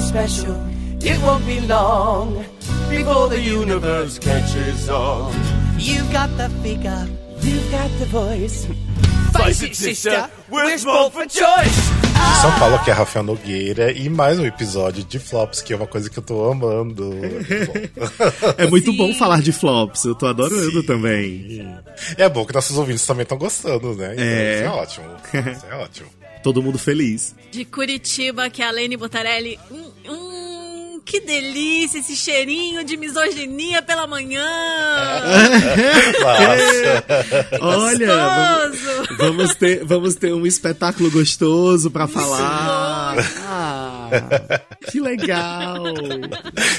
special. It won't be long before the universe catches on. You've got the figure, you've got the voice. Face it, sister, we're spoiled for choice. São Paulo, aqui é Rafael Nogueira e mais um episódio de Flops, que é uma coisa que eu tô amando. é muito bom falar de Flops, eu tô adorando Sim. também. É bom que nossos ouvintes também estão gostando, né? Então, é. Isso é ótimo. Isso é ótimo. Todo mundo feliz. De Curitiba, que é a Lene Botarelli. Um, um que delícia esse cheirinho de misoginia pela manhã. Olha, vamos, vamos, ter, vamos ter um espetáculo gostoso para falar. Ah, que legal.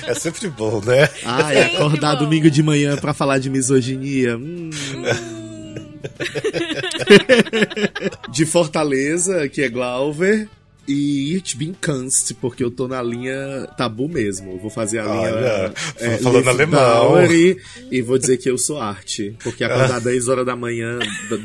É sempre bom, né? Ah, é acordar bom. domingo de manhã para falar de misoginia. Hum. de Fortaleza, que é Glauber. E It Been Kunst, porque eu tô na linha tabu mesmo. Eu vou fazer a linha. Olha, é, falando alemão. E, e vou dizer que eu sou arte. Porque acordar 10 horas da manhã,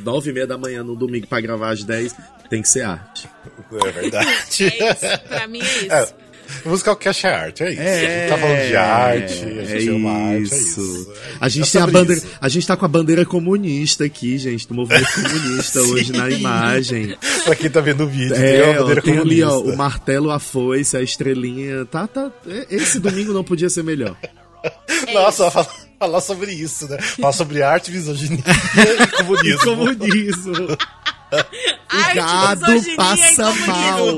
9 e meia da manhã no domingo pra gravar às 10, tem que ser arte. É verdade. é isso. Pra mim é isso. É. Musical Cash é arte, é isso. É, a gente tá falando de arte, a gente é ama arte, é isso. A gente, tem a, bandeira, a gente tá com a bandeira comunista aqui, gente, do movimento comunista hoje na imagem. pra quem tá vendo o vídeo, é, tem a bandeira tem ali, ó, o martelo, a foice, a estrelinha. Tá, tá. É, esse domingo não podia ser melhor. Nossa, falar, falar sobre isso, né? Falar sobre arte, misoginia e comunismo. comunismo. O gado passa mal.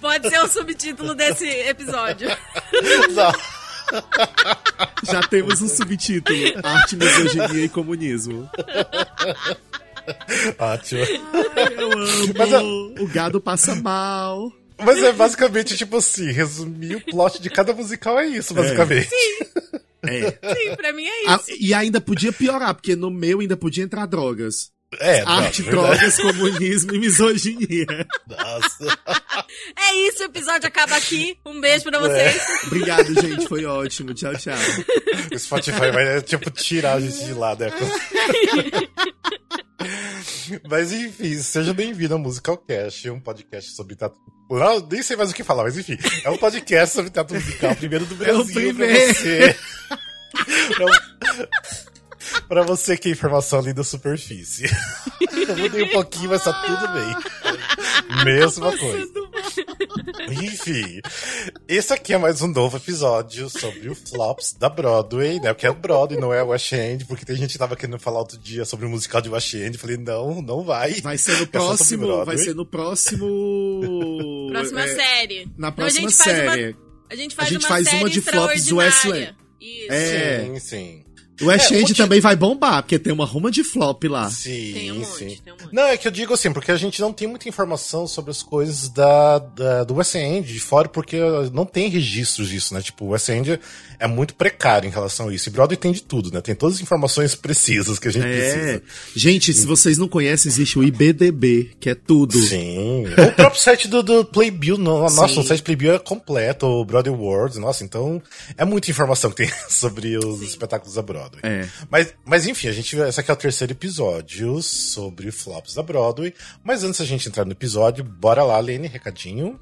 Pode ser o subtítulo desse episódio. Não. Já temos um subtítulo: Arte, Misoginia e Comunismo. Ótimo. Ai, eu amo. Mas, o gado passa mal. Mas é basicamente tipo assim: resumir o plot de cada musical é isso, basicamente. É. Sim. É. Sim, pra mim é isso. e ainda podia piorar, porque no meu ainda podia entrar drogas. É, Arte, não, drogas, comunismo e misoginia. Nossa. É isso, o episódio acaba aqui. Um beijo pra vocês. É. Obrigado, gente. Foi ótimo. Tchau, tchau. O Spotify vai, tipo, tirar a gente de lá, né? Mas enfim, seja bem-vindo ao Musical Cast, um podcast sobre teatro. Não, nem sei mais o que falar, mas enfim, é um podcast sobre teatro musical, primeiro do Brasil. É o primeiro. Pra você. Pra você que é informação ali da superfície. Eu mudei um pouquinho, mas tá tudo bem. Mesma coisa. Enfim, esse aqui é mais um novo episódio sobre o Flops da Broadway, né? Porque é o Broadway, não é o West End, porque tem gente que tava querendo falar outro dia sobre o musical de West End. Falei, não, não vai. Vai ser no é próximo. Vai ser no próximo. Próxima é, série. Na próxima então, a série. Uma, a gente faz, a gente uma, faz uma de flops do West End. Isso. É. Sim, sim. O West é, End é, também vai bombar, porque tem uma ruma de flop lá. Sim, tem um monte, sim. Tem um monte. Não, é que eu digo assim, porque a gente não tem muita informação sobre as coisas da, da do West End de fora, porque não tem registros disso, né? Tipo, o West End é muito precário em relação a isso. E Broadway tem de tudo, né? Tem todas as informações precisas que a gente é. precisa. Gente, se vocês não conhecem, existe o IBDB, que é tudo. Sim. o próprio site do, do Playbill, nossa, sim. o site Playbill é completo, o Broadway World, nossa, então é muita informação que tem sobre os sim. espetáculos da Broadway. Broadway. É. Mas, mas enfim, a gente, esse aqui é o terceiro episódio sobre flops da Broadway. Mas antes da gente entrar no episódio, bora lá, Lene, recadinho.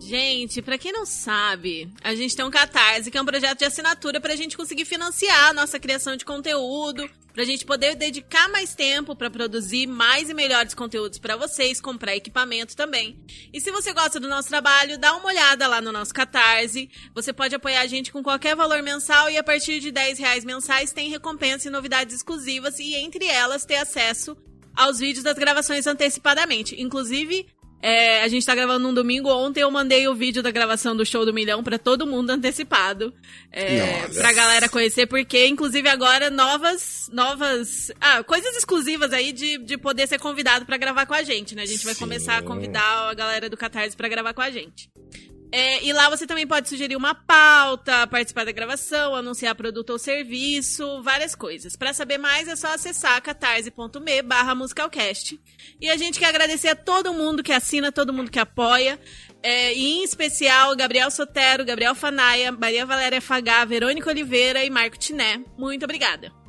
Gente, para quem não sabe, a gente tem um Catarse, que é um projeto de assinatura pra gente conseguir financiar a nossa criação de conteúdo, pra gente poder dedicar mais tempo para produzir mais e melhores conteúdos para vocês, comprar equipamento também. E se você gosta do nosso trabalho, dá uma olhada lá no nosso Catarse. Você pode apoiar a gente com qualquer valor mensal e a partir de 10 reais mensais tem recompensa e novidades exclusivas e entre elas ter acesso aos vídeos das gravações antecipadamente. Inclusive, é, a gente tá gravando um domingo. Ontem eu mandei o vídeo da gravação do show do milhão para todo mundo antecipado. É, pra galera conhecer, porque, inclusive, agora novas. novas ah, coisas exclusivas aí de, de poder ser convidado para gravar com a gente, né? A gente vai Sim. começar a convidar a galera do Catarse para gravar com a gente. É, e lá você também pode sugerir uma pauta, participar da gravação, anunciar produto ou serviço, várias coisas. Para saber mais é só acessar catarse.me barra musicalcast. E a gente quer agradecer a todo mundo que assina, todo mundo que apoia. É, e em especial Gabriel Sotero, Gabriel Fanaia, Maria Valéria Fagá, Verônica Oliveira e Marco Tiné. Muito obrigada.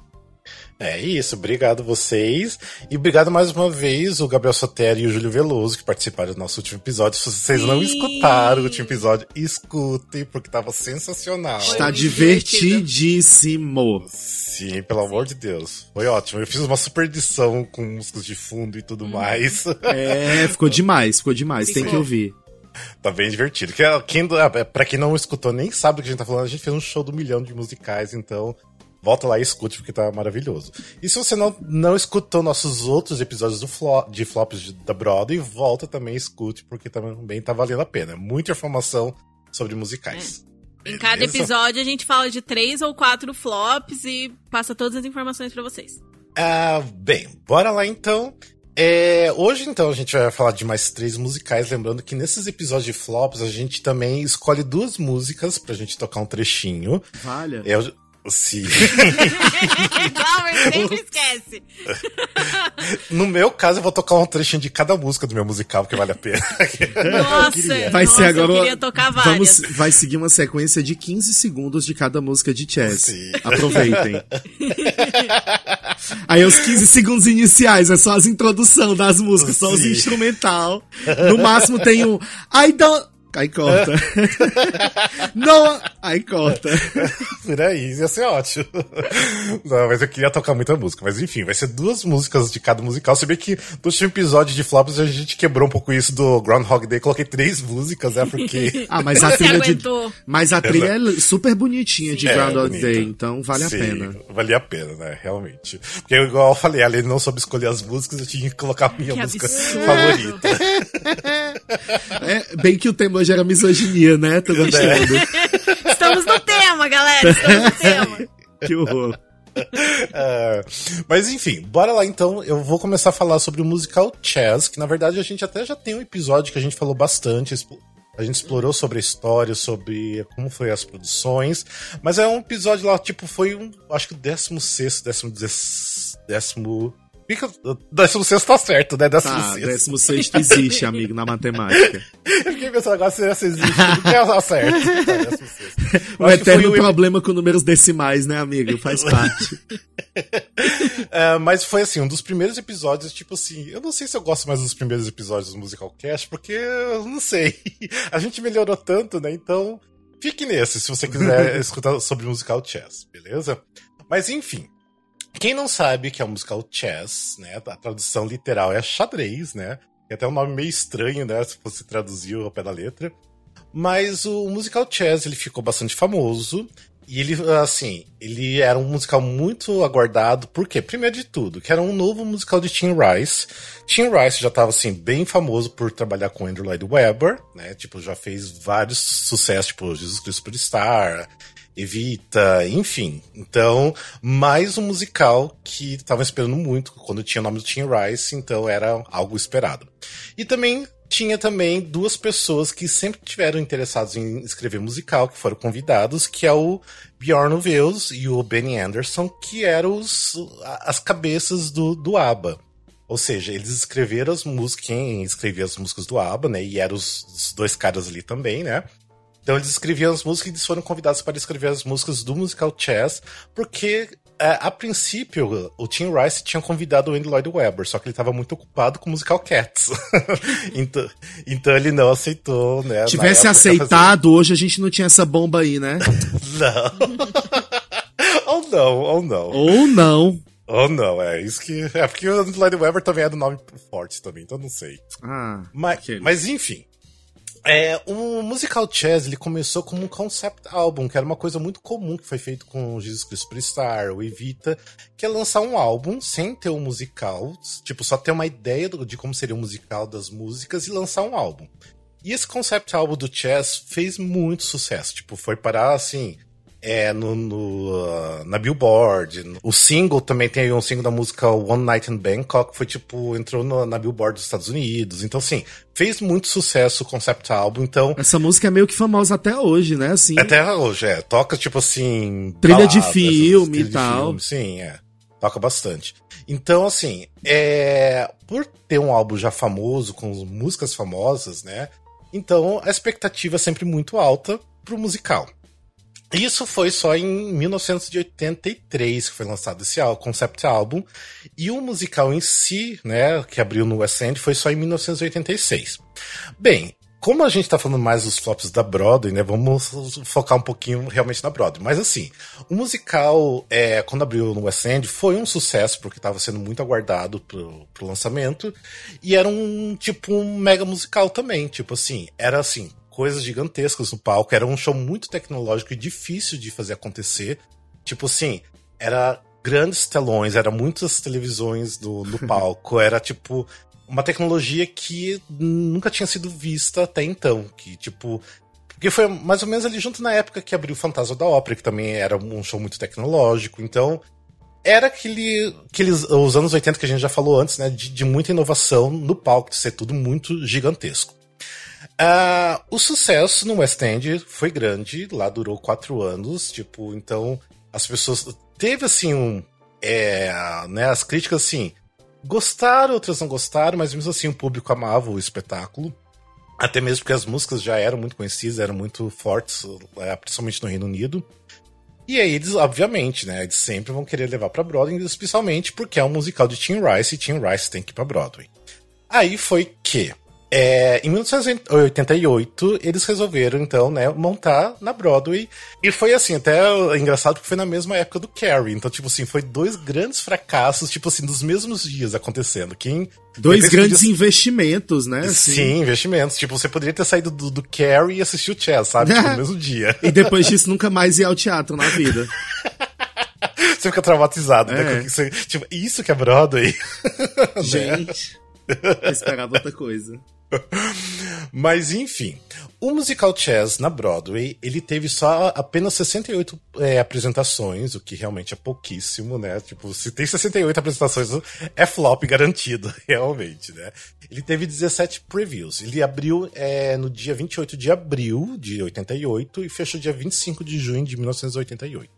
É isso, obrigado vocês. E obrigado mais uma vez o Gabriel Sotero e o Júlio Veloso que participaram do nosso último episódio. Se vocês Sim. não escutaram o último episódio, escutem, porque tava sensacional. Está divertidíssimo. Sim, pelo amor de Deus. Foi ótimo. Eu fiz uma super edição com músicas de fundo e tudo hum. mais. É, ficou demais, ficou demais. Ficou. Tem que ouvir. Tá bem divertido. Quem, pra quem não escutou, nem sabe do que a gente tá falando, a gente fez um show do milhão de musicais, então volta lá e escute, porque tá maravilhoso. E se você não, não escutou nossos outros episódios do flop, de flops da Broadway, volta também e escute, porque também tá valendo a pena. Muita informação sobre musicais. É. Em cada episódio a gente fala de três ou quatro flops e passa todas as informações para vocês. Ah, bem, bora lá então. É, hoje, então, a gente vai falar de mais três musicais. Lembrando que nesses episódios de flops, a gente também escolhe duas músicas pra gente tocar um trechinho. Valha. Eu, Sim. Glauber sempre esquece. No meu caso, eu vou tocar um trechinho de cada música do meu musical, porque vale a pena. Nossa, vai nossa, ser agora. Eu queria tocar várias. Vamos, vai seguir uma sequência de 15 segundos de cada música de Chess. Sim. Aproveitem. Aí os 15 segundos iniciais é só as introdução das músicas, Sim. só os instrumental. No máximo tem um I don't Aí corta. não, aí corta. Por aí, ia ser ótimo. Não, mas eu queria tocar muita música. Mas enfim, vai ser duas músicas de cada musical. Você vê que no último episódio de Flops a gente quebrou um pouco isso do Groundhog Day. Coloquei três músicas, né? Porque. ah, mas a trilha de. Mas a trilha é super bonitinha Sim. de Groundhog é, Day, então vale Sim, a pena. Vale a pena, né? Realmente. Porque, igual eu falei, além de não soube escolher as músicas, eu tinha que colocar a minha que música absurdo. favorita. é, bem que o tema hoje era misoginia, né? Tô gostando. Estamos no tema, galera. Estamos no tema. que horror. Uh, mas enfim, bora lá então. Eu vou começar a falar sobre o musical Chess, que na verdade a gente até já tem um episódio que a gente falou bastante. A gente explorou sobre a história, sobre como foi as produções. Mas é um episódio lá, tipo, foi um. Acho que o 16, 16, décimo Fica, décimo sexto tá certo, né? Décimo tá, sexto. décimo sexto existe, amigo, na matemática. Eu fiquei pensando agora se essa existe, não tá certo. Tá, décimo sexto. O eterno problema com números decimais, né, amigo? Faz parte. é, mas foi assim, um dos primeiros episódios, tipo assim, eu não sei se eu gosto mais dos primeiros episódios do Musical Cast, porque eu não sei. A gente melhorou tanto, né? Então, fique nesse, se você quiser escutar sobre musical chess, beleza? Mas enfim, quem não sabe que é o musical chess, né? A tradução literal é xadrez, né? É até um nome meio estranho, né? Se você traduzir ao pé da letra. Mas o musical chess ele ficou bastante famoso. E ele, assim, ele era um musical muito aguardado, por quê? Primeiro de tudo, que era um novo musical de Tim Rice. Tim Rice já estava, assim, bem famoso por trabalhar com Andrew Lloyd Webber, né? Tipo, já fez vários sucessos, tipo, Jesus Cristo Superstar, Evita, enfim. Então, mais um musical que tava esperando muito quando tinha o nome do Tim Rice, então era algo esperado. E também tinha também duas pessoas que sempre tiveram interessados em escrever musical, que foram convidados, que é o Bjorn Ulvaeus e o Benny Anderson, que eram os, as cabeças do, do ABBA. Ou seja, eles escreveram as músicas, quem escrevia as músicas do ABBA, né? E eram os, os dois caras ali também, né? Então eles escreviam as músicas e eles foram convidados para escrever as músicas do musical Chess, porque é, a princípio o Tim Rice tinha convidado o Andy Lloyd Webber, só que ele estava muito ocupado com o musical Cats. então, então ele não aceitou, né? Tivesse aceitado, hoje a gente não tinha essa bomba aí, né? não. ou não, ou não. Ou não. Ou não, é isso que. É porque o Andy Lloyd Webber também é do nome forte também, então não sei. Ah. Mas, mas enfim. É, o Musical Chess ele começou como um concept álbum, que era uma coisa muito comum que foi feito com Jesus Cristo Superstar, o Evita, que é lançar um álbum sem ter um musical, tipo, só ter uma ideia de como seria o musical das músicas e lançar um álbum. E esse concept álbum do Chess fez muito sucesso, tipo, foi parar assim, é, no, no na Billboard. O single também tem um single da música One Night in Bangkok, que foi tipo, entrou no, na Billboard dos Estados Unidos. Então, assim, fez muito sucesso o concept álbum, então... Essa música é meio que famosa até hoje, né, assim? Até hoje, é. Toca, tipo assim... Trilha baladas, de filme e tal. Filme, sim, é. Toca bastante. Então, assim, é... Por ter um álbum já famoso, com músicas famosas, né? Então, a expectativa é sempre muito alta pro musical. Isso foi só em 1983 que foi lançado esse concept álbum. E o musical em si, né, que abriu no West End, foi só em 1986. Bem, como a gente tá falando mais dos flops da Broadway, né? Vamos focar um pouquinho realmente na Broadway. Mas assim, o musical, é, quando abriu no West End, foi um sucesso, porque estava sendo muito aguardado pro, pro lançamento. E era um tipo um mega musical também. Tipo assim, era assim, coisas gigantescas no palco. Era um show muito tecnológico e difícil de fazer acontecer. Tipo assim, era grandes telões, era muitas televisões no, no palco, era tipo uma tecnologia que nunca tinha sido vista até então, que tipo porque foi mais ou menos ali junto na época que abriu o Fantasma da Ópera, que também era um show muito tecnológico, então era aquele, aqueles os anos 80 que a gente já falou antes, né, de, de muita inovação no palco, de ser tudo muito gigantesco. Uh, o sucesso no West End foi grande, lá durou quatro anos, tipo, então as pessoas teve assim um, é, né, as críticas assim gostaram, outras não gostaram, mas mesmo assim o público amava o espetáculo. Até mesmo porque as músicas já eram muito conhecidas, eram muito fortes, é, principalmente no Reino Unido. E aí eles, obviamente, né, eles sempre vão querer levar para Broadway, especialmente porque é um musical de Tim Rice e Tim Rice tem que ir para Broadway. Aí foi que é, em 1988, eles resolveram, então, né, montar na Broadway. E foi assim, até engraçado porque foi na mesma época do Carrie. Então, tipo assim, foi dois grandes fracassos, tipo assim, dos mesmos dias acontecendo. Quem. Dois grandes podia... investimentos, né? Assim. Sim, investimentos. Tipo, você poderia ter saído do, do Carrie e assistir o Chess, sabe? Tipo, no mesmo dia. e depois disso, nunca mais ir ao teatro na vida. você fica traumatizado, né? é. né? Você, tipo, isso que é Broadway. Gente. Eu esperava outra coisa. Mas enfim, o musical Chess na Broadway, ele teve só apenas 68 é, apresentações, o que realmente é pouquíssimo, né? Tipo, se tem 68 apresentações, é flop garantido, realmente, né? Ele teve 17 previews. Ele abriu é, no dia 28 de abril de 88 e fechou dia 25 de junho de 1988.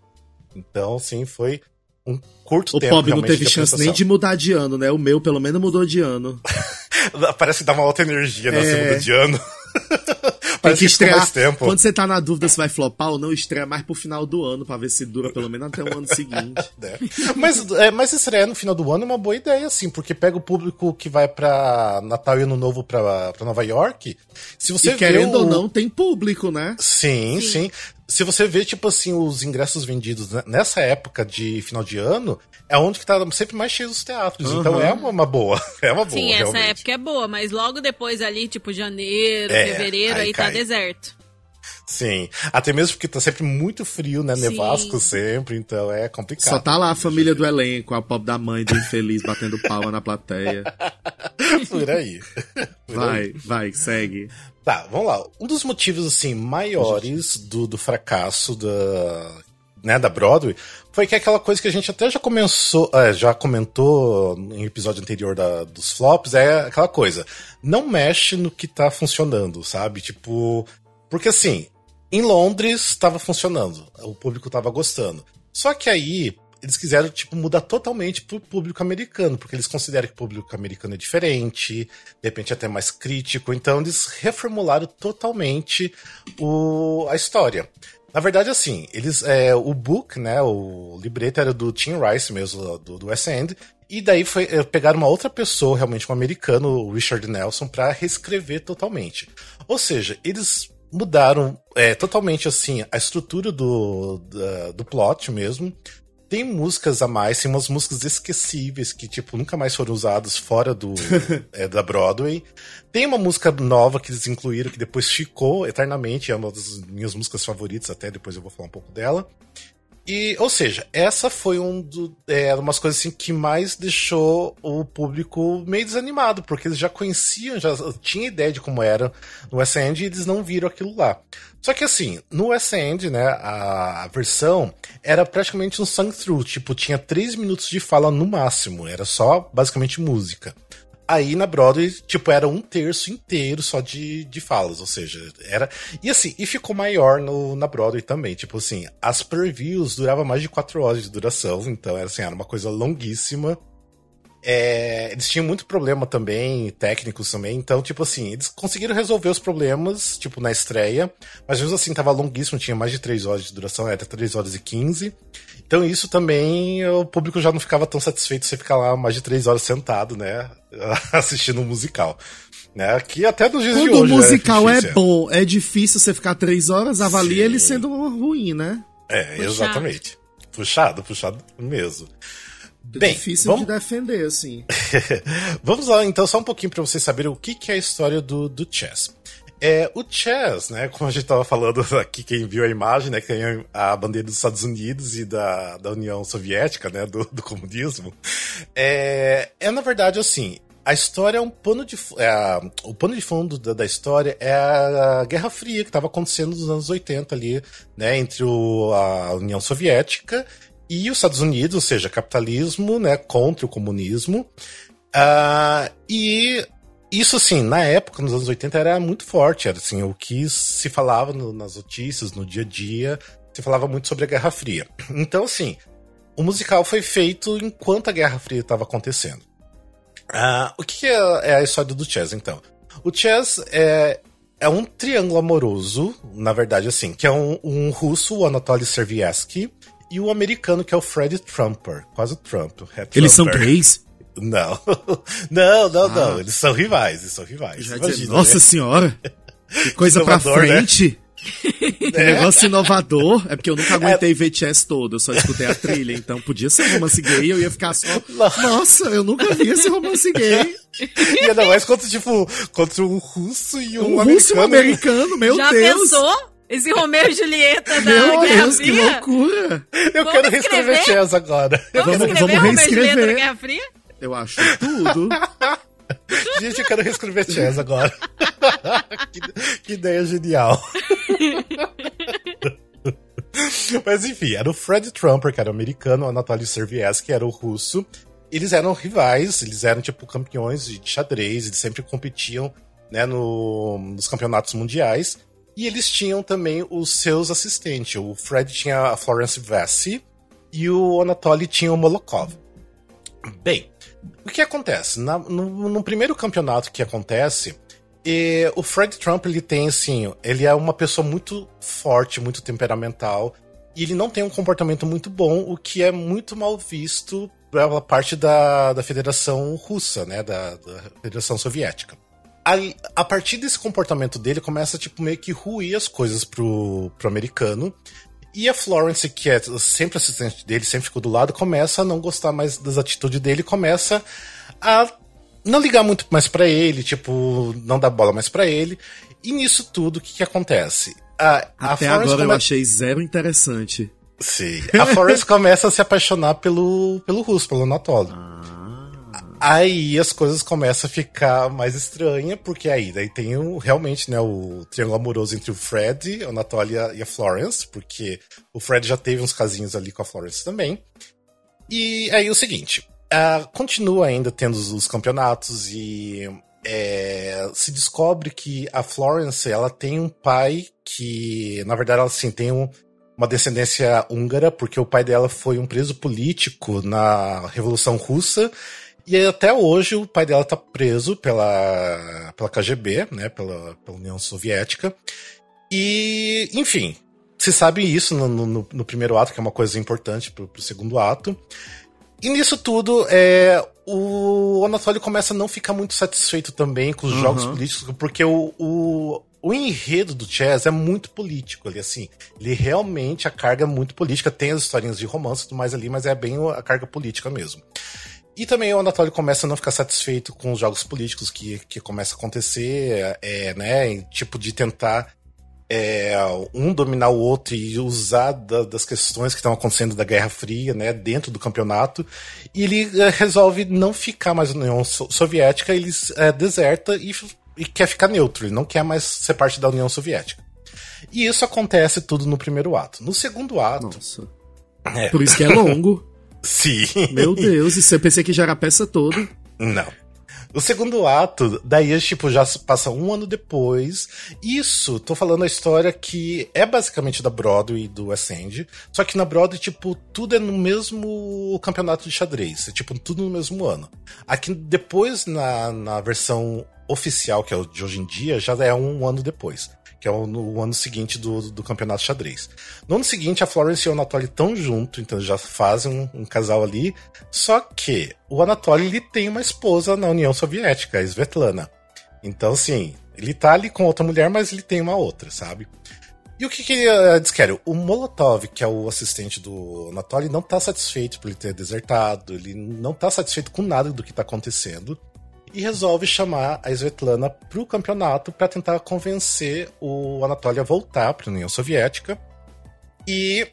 Então, sim, foi um curto o tempo. O Bob não teve chance nem de mudar de ano, né? O meu, pelo menos, mudou de ano. Parece que dá uma outra energia na é... segunda de ano. Parece que estrear. Mais tempo. Quando você tá na dúvida se vai flopar ou não, estreia mais pro final do ano, pra ver se dura pelo menos até o ano seguinte. é. Mas, é, mas estreia no final do ano é uma boa ideia, assim, porque pega o público que vai pra Natal e Ano Novo pra, pra Nova York. Se você e querendo o... ou não, tem público, né? Sim, sim, sim. Se você vê, tipo assim, os ingressos vendidos nessa época de final de ano, é onde que tá sempre mais cheio os teatros. Uhum. Então é uma, uma, boa. É uma boa. Sim, essa realmente. época é boa, mas logo depois ali, tipo, janeiro, é, fevereiro, aí, aí tá deserto. Sim, até mesmo porque tá sempre muito frio, né? Sim. Nevasco sempre, então é complicado. Só tá lá a família do elenco, a pop da mãe do infeliz batendo palma na plateia. Por aí. Vai, vai, segue. Tá, vamos lá. Um dos motivos, assim, maiores do, do fracasso da, né, da Broadway, foi que aquela coisa que a gente até já começou, é, já comentou em episódio anterior da, dos flops, é aquela coisa, não mexe no que tá funcionando, sabe? Tipo, porque assim, em Londres estava funcionando, o público estava gostando. Só que aí eles quiseram tipo mudar totalmente pro público americano, porque eles consideram que o público americano é diferente, de repente até mais crítico, então eles reformularam totalmente o, a história. Na verdade, assim, eles. É, o book, né? O libreto era do Tim Rice mesmo, do, do West End. E daí foi é, pegaram uma outra pessoa, realmente um americano, o Richard Nelson, para reescrever totalmente. Ou seja, eles mudaram é, totalmente assim a estrutura do, do plot mesmo. Tem músicas a mais, tem umas músicas esquecíveis que, tipo, nunca mais foram usadas fora do é, da Broadway. Tem uma música nova que eles incluíram que depois ficou eternamente, é uma das minhas músicas favoritas, até depois eu vou falar um pouco dela. E, ou seja, essa foi um do, é, umas coisas assim que mais deixou o público meio desanimado, porque eles já conheciam, já tinham ideia de como era no West End e eles não viram aquilo lá. Só que assim, no West End, né, a, a versão era praticamente um sung-through, tipo, tinha três minutos de fala no máximo, era só basicamente música. Aí na Broadway, tipo, era um terço inteiro só de, de falas, ou seja, era. E assim, e ficou maior no, na Broadway também. Tipo assim, as previews duravam mais de quatro horas de duração, então era assim, era uma coisa longuíssima. É, eles tinham muito problema também, técnicos também, então, tipo assim, eles conseguiram resolver os problemas, tipo, na estreia, mas mesmo assim tava longuíssimo, tinha mais de 3 horas de duração, era 3 horas e 15. Então isso também, o público já não ficava tão satisfeito se ficar lá mais de 3 horas sentado, né, assistindo um musical. Né, que até nos dias Quando de hoje o musical é, difícil. bom, é difícil você ficar 3 horas, avalia Sim. ele sendo ruim, né? É, Puxado. exatamente. Puxado, puxado mesmo. É Bem, difícil vamos, de defender, assim. vamos lá então só um pouquinho para vocês saberem o que, que é a história do, do Chess. É, o Chess, né, como a gente tava falando aqui, quem viu a imagem, né, que tem a bandeira dos Estados Unidos e da, da União Soviética, né, do, do comunismo, é, é na verdade assim, a história é um pano de é, a- o pano de fundo da, da história é a Guerra Fria que estava acontecendo nos anos 80 ali, né, entre o- a União Soviética e os Estados Unidos, ou seja, capitalismo, né, contra o comunismo. Ah, e isso, assim, na época, nos anos 80, era muito forte. Era, assim, o que se falava no- nas notícias, no dia a dia, se falava muito sobre a Guerra Fria. Então, assim, o musical foi feito enquanto a Guerra Fria estava acontecendo. Ah, o que é, é a história do Chess, então? O Chess é, é um triângulo amoroso, na verdade, assim, que é um, um russo, o Anatoly Servietsky, e o americano, que é o Fred Trumper. Quase o Trump. É Eles são Trumper. gays? Não. Não, não, não. Ah. Eles são rivais, eles são rivais. Já Imagina, dizia, Nossa né? senhora! Que coisa pra né? frente! Que negócio inovador. É porque eu nunca aguentei ver Chess todo, eu só escutei a trilha. Então podia ser um romance gay, eu ia ficar só. Nossa, eu nunca vi esse romance gay. E ainda mais contra, tipo, contra um russo e um, Um russo e um americano. americano, meu Já Deus! pensou? Esse Romeu e Julieta da Meu Guerra Deus, que Fria? loucura! Eu Vamos quero reescrever escrever? Chess agora. Vamos, Vamos- escrever vamos Romeu e Julieta da reescrever. Guerra Fria? Eu acho tudo. Gente, eu quero reescrever Chess agora. que, que ideia genial. Mas enfim, era o Fred Trumper, que era o americano, o Anatoly Servietsky, que era o russo. Eles eram rivais, eles eram tipo campeões de xadrez, eles sempre competiam né, no- nos campeonatos mundiais. E eles tinham também os seus assistentes. O Fred tinha a Florence Vessi e o Anatoly tinha o Molokov. Bem, o que acontece? Na- no, no primeiro campeonato que acontece, eh, o Fred Trump ele tem assim, ele é uma pessoa muito forte, muito temperamental, e ele não tem um comportamento muito bom, o que é muito mal visto pela parte da, da Federação Russa, né, da, da Federação Soviética. Aí, a partir desse comportamento dele, começa tipo meio que ruir as coisas pro, pro americano. E a Florence, que é sempre assistente dele, sempre ficou do lado, começa a não gostar mais das atitudes dele, começa a não ligar muito mais pra ele, tipo, não dar bola mais pra ele. E nisso tudo, o que, que acontece? A, a Até Florence agora eu achei zero interessante. Sim. A Florence começa a se apaixonar pelo, pelo russo, pelo Anatoly. Aí as coisas começam a ficar mais estranhas, porque aí daí tem o, realmente né, o triângulo amoroso entre o Fred, o Anatoly e a- a Florence, porque o Fred já teve uns casinhos ali com a Florence também. E aí o seguinte, ah, continua ainda tendo os, os campeonatos e é, se descobre que a Florence ela tem um pai que, na verdade, ela assim, tem um, uma descendência húngara, porque o pai dela foi um preso político na Revolução Russa. E até hoje o pai dela tá preso pela, pela KGB, né, pela, pela União Soviética. E, enfim, se sabe isso no, no, no primeiro ato, que é uma coisa importante pro, pro segundo ato. E nisso tudo, é, o Anatoly começa a não ficar muito satisfeito também com os Uhum. jogos políticos, porque o, o, o enredo do Chess é muito político ali, assim. Ele realmente, a carga é muito política, tem as historinhas de romance e tudo mais ali, mas é bem a carga política mesmo. E também o Anatoly começa a não ficar satisfeito com os jogos políticos que, que começa a acontecer, é, né, em tipo de tentar é, um dominar o outro e usar da- das questões que estão acontecendo da Guerra Fria, né, dentro do campeonato. E ele é, resolve não ficar mais na União So- Soviética, ele é, deserta e, e quer ficar neutro, ele não quer mais ser parte da União Soviética. E isso acontece tudo no primeiro ato. No segundo ato, Nossa. É. Por isso que é longo. sim. Meu Deus, isso eu pensei que já era a peça toda. Não. O segundo ato, daí, tipo, já passa um ano depois. Isso, tô falando a história que é basicamente da Broadway e do West End. Só que na Broadway, tipo, tudo é no mesmo campeonato de xadrez. É, tipo, tudo no mesmo ano. Aqui, depois, na, na versão oficial, que é o de hoje em dia, já é um ano depois que é o, no ano seguinte do, do campeonato xadrez. No ano seguinte, a Florence e o Anatoly estão juntos, então já fazem um, um, casal ali. Só que o Anatoly ele tem uma esposa na União Soviética, a Svetlana. Então, assim, ele tá ali com outra mulher, mas ele tem uma outra, sabe? E o que, que eles querem? O Molotov, que é o assistente do Anatoly, não tá satisfeito por ele ter desertado, ele não tá satisfeito com nada do que tá acontecendo e resolve chamar a Svetlana para o campeonato para tentar convencer o Anatoly a voltar para a União Soviética. E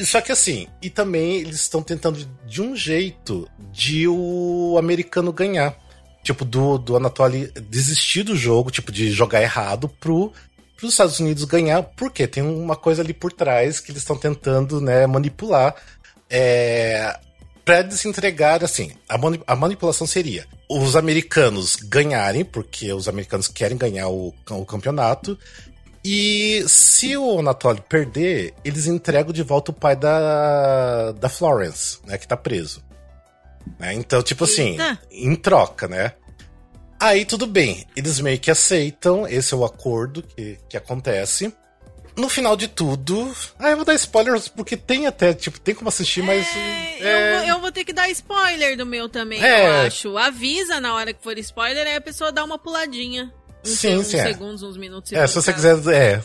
só que assim, e também eles estão tentando de um jeito de o americano ganhar. Tipo, do, do Anatoly desistir do jogo, tipo, de jogar errado pro, os Estados Unidos ganhar, porque tem uma coisa ali por trás que eles estão tentando, né, manipular. É, para desentregar, assim, a, mani a manipulação seria os americanos ganharem, porque os americanos querem ganhar o, o campeonato, e se o Anatoly perder, eles entregam de volta o pai da, da Florence, né, que tá preso. Né? Então, tipo assim, Eita. em troca, né? Aí tudo bem, eles meio que aceitam, esse é o acordo que, que acontece no final de tudo. Ah, eu vou dar spoilers porque tem até, tipo, tem como assistir, mas. É, é... Eu, vou, eu, vou, ter que dar spoiler do meu também, é... eu acho. Avisa na hora que for spoiler, aí a pessoa dá uma puladinha. Uns, sim, uns sim. É. segundos, uns minutos. É, se você quiser. É.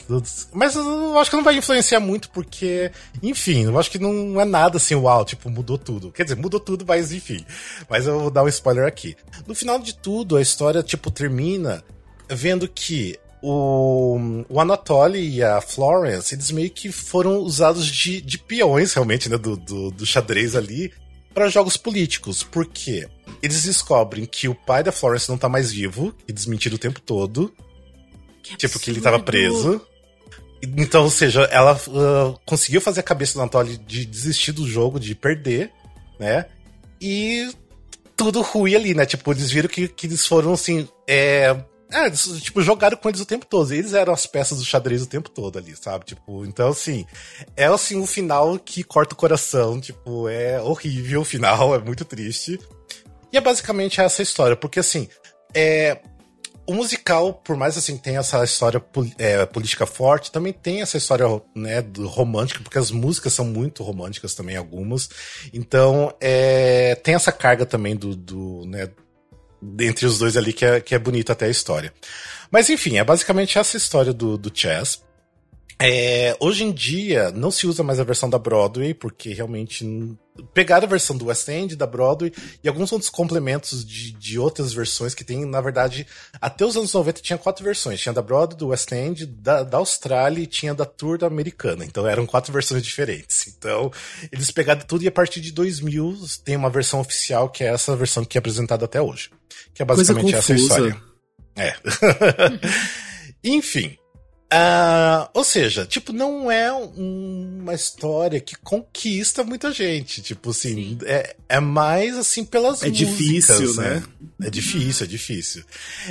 Mas eu acho que não vai influenciar muito, porque, enfim, eu acho que não é nada assim, uau, tipo, mudou tudo. Quer dizer, mudou tudo, mas enfim. Mas eu vou dar um spoiler aqui. No final de tudo, a história, tipo, termina vendo que o, o Anatoly e a Florence, eles meio que foram usados de, de peões, realmente, né, do, do, do xadrez ali, para jogos políticos. Porque eles descobrem que o pai da Florence não tá mais vivo, e desmentiram o tempo todo. Que tipo, que ele tava preso. Então, ou seja, ela uh, conseguiu fazer a cabeça do Anatoly de desistir do jogo, de perder, né? E tudo ruim ali, né? Tipo, eles viram que, que eles foram, assim, é, é, tipo, jogaram com eles o tempo todo. Eles eram as peças do xadrez o tempo todo ali, sabe? Tipo, então, assim, é assim um final que corta o coração. Tipo, é horrível o final, é muito triste. E é basicamente essa história, porque assim, é. O musical, por mais assim, tem essa história é, política forte, também tem essa história né, romântica, porque as músicas são muito românticas também, algumas. Então, é, tem essa carga também do, do né, entre os dois ali que é, que é bonita até a história. Mas enfim, é basicamente essa história do, do Chess. É, hoje em dia não se usa mais a versão da Broadway, porque realmente pegaram a versão do West End, da Broadway e alguns outros complementos de, de outras versões que tem, na verdade, até os anos 90 tinha quatro versões. Tinha da Broadway, do West End, da, da Austrália e tinha da Tour da Americana. Então eram quatro versões diferentes. Então eles pegaram tudo e a partir de 2000 tem uma versão oficial que é essa versão que é apresentada até hoje. Que é basicamente essa história. É. Enfim. Uh, ou seja, tipo, não é um, uma história que conquista muita gente. Tipo assim, é, é mais assim pelas é músicas. É difícil, né? né? É difícil, é difícil.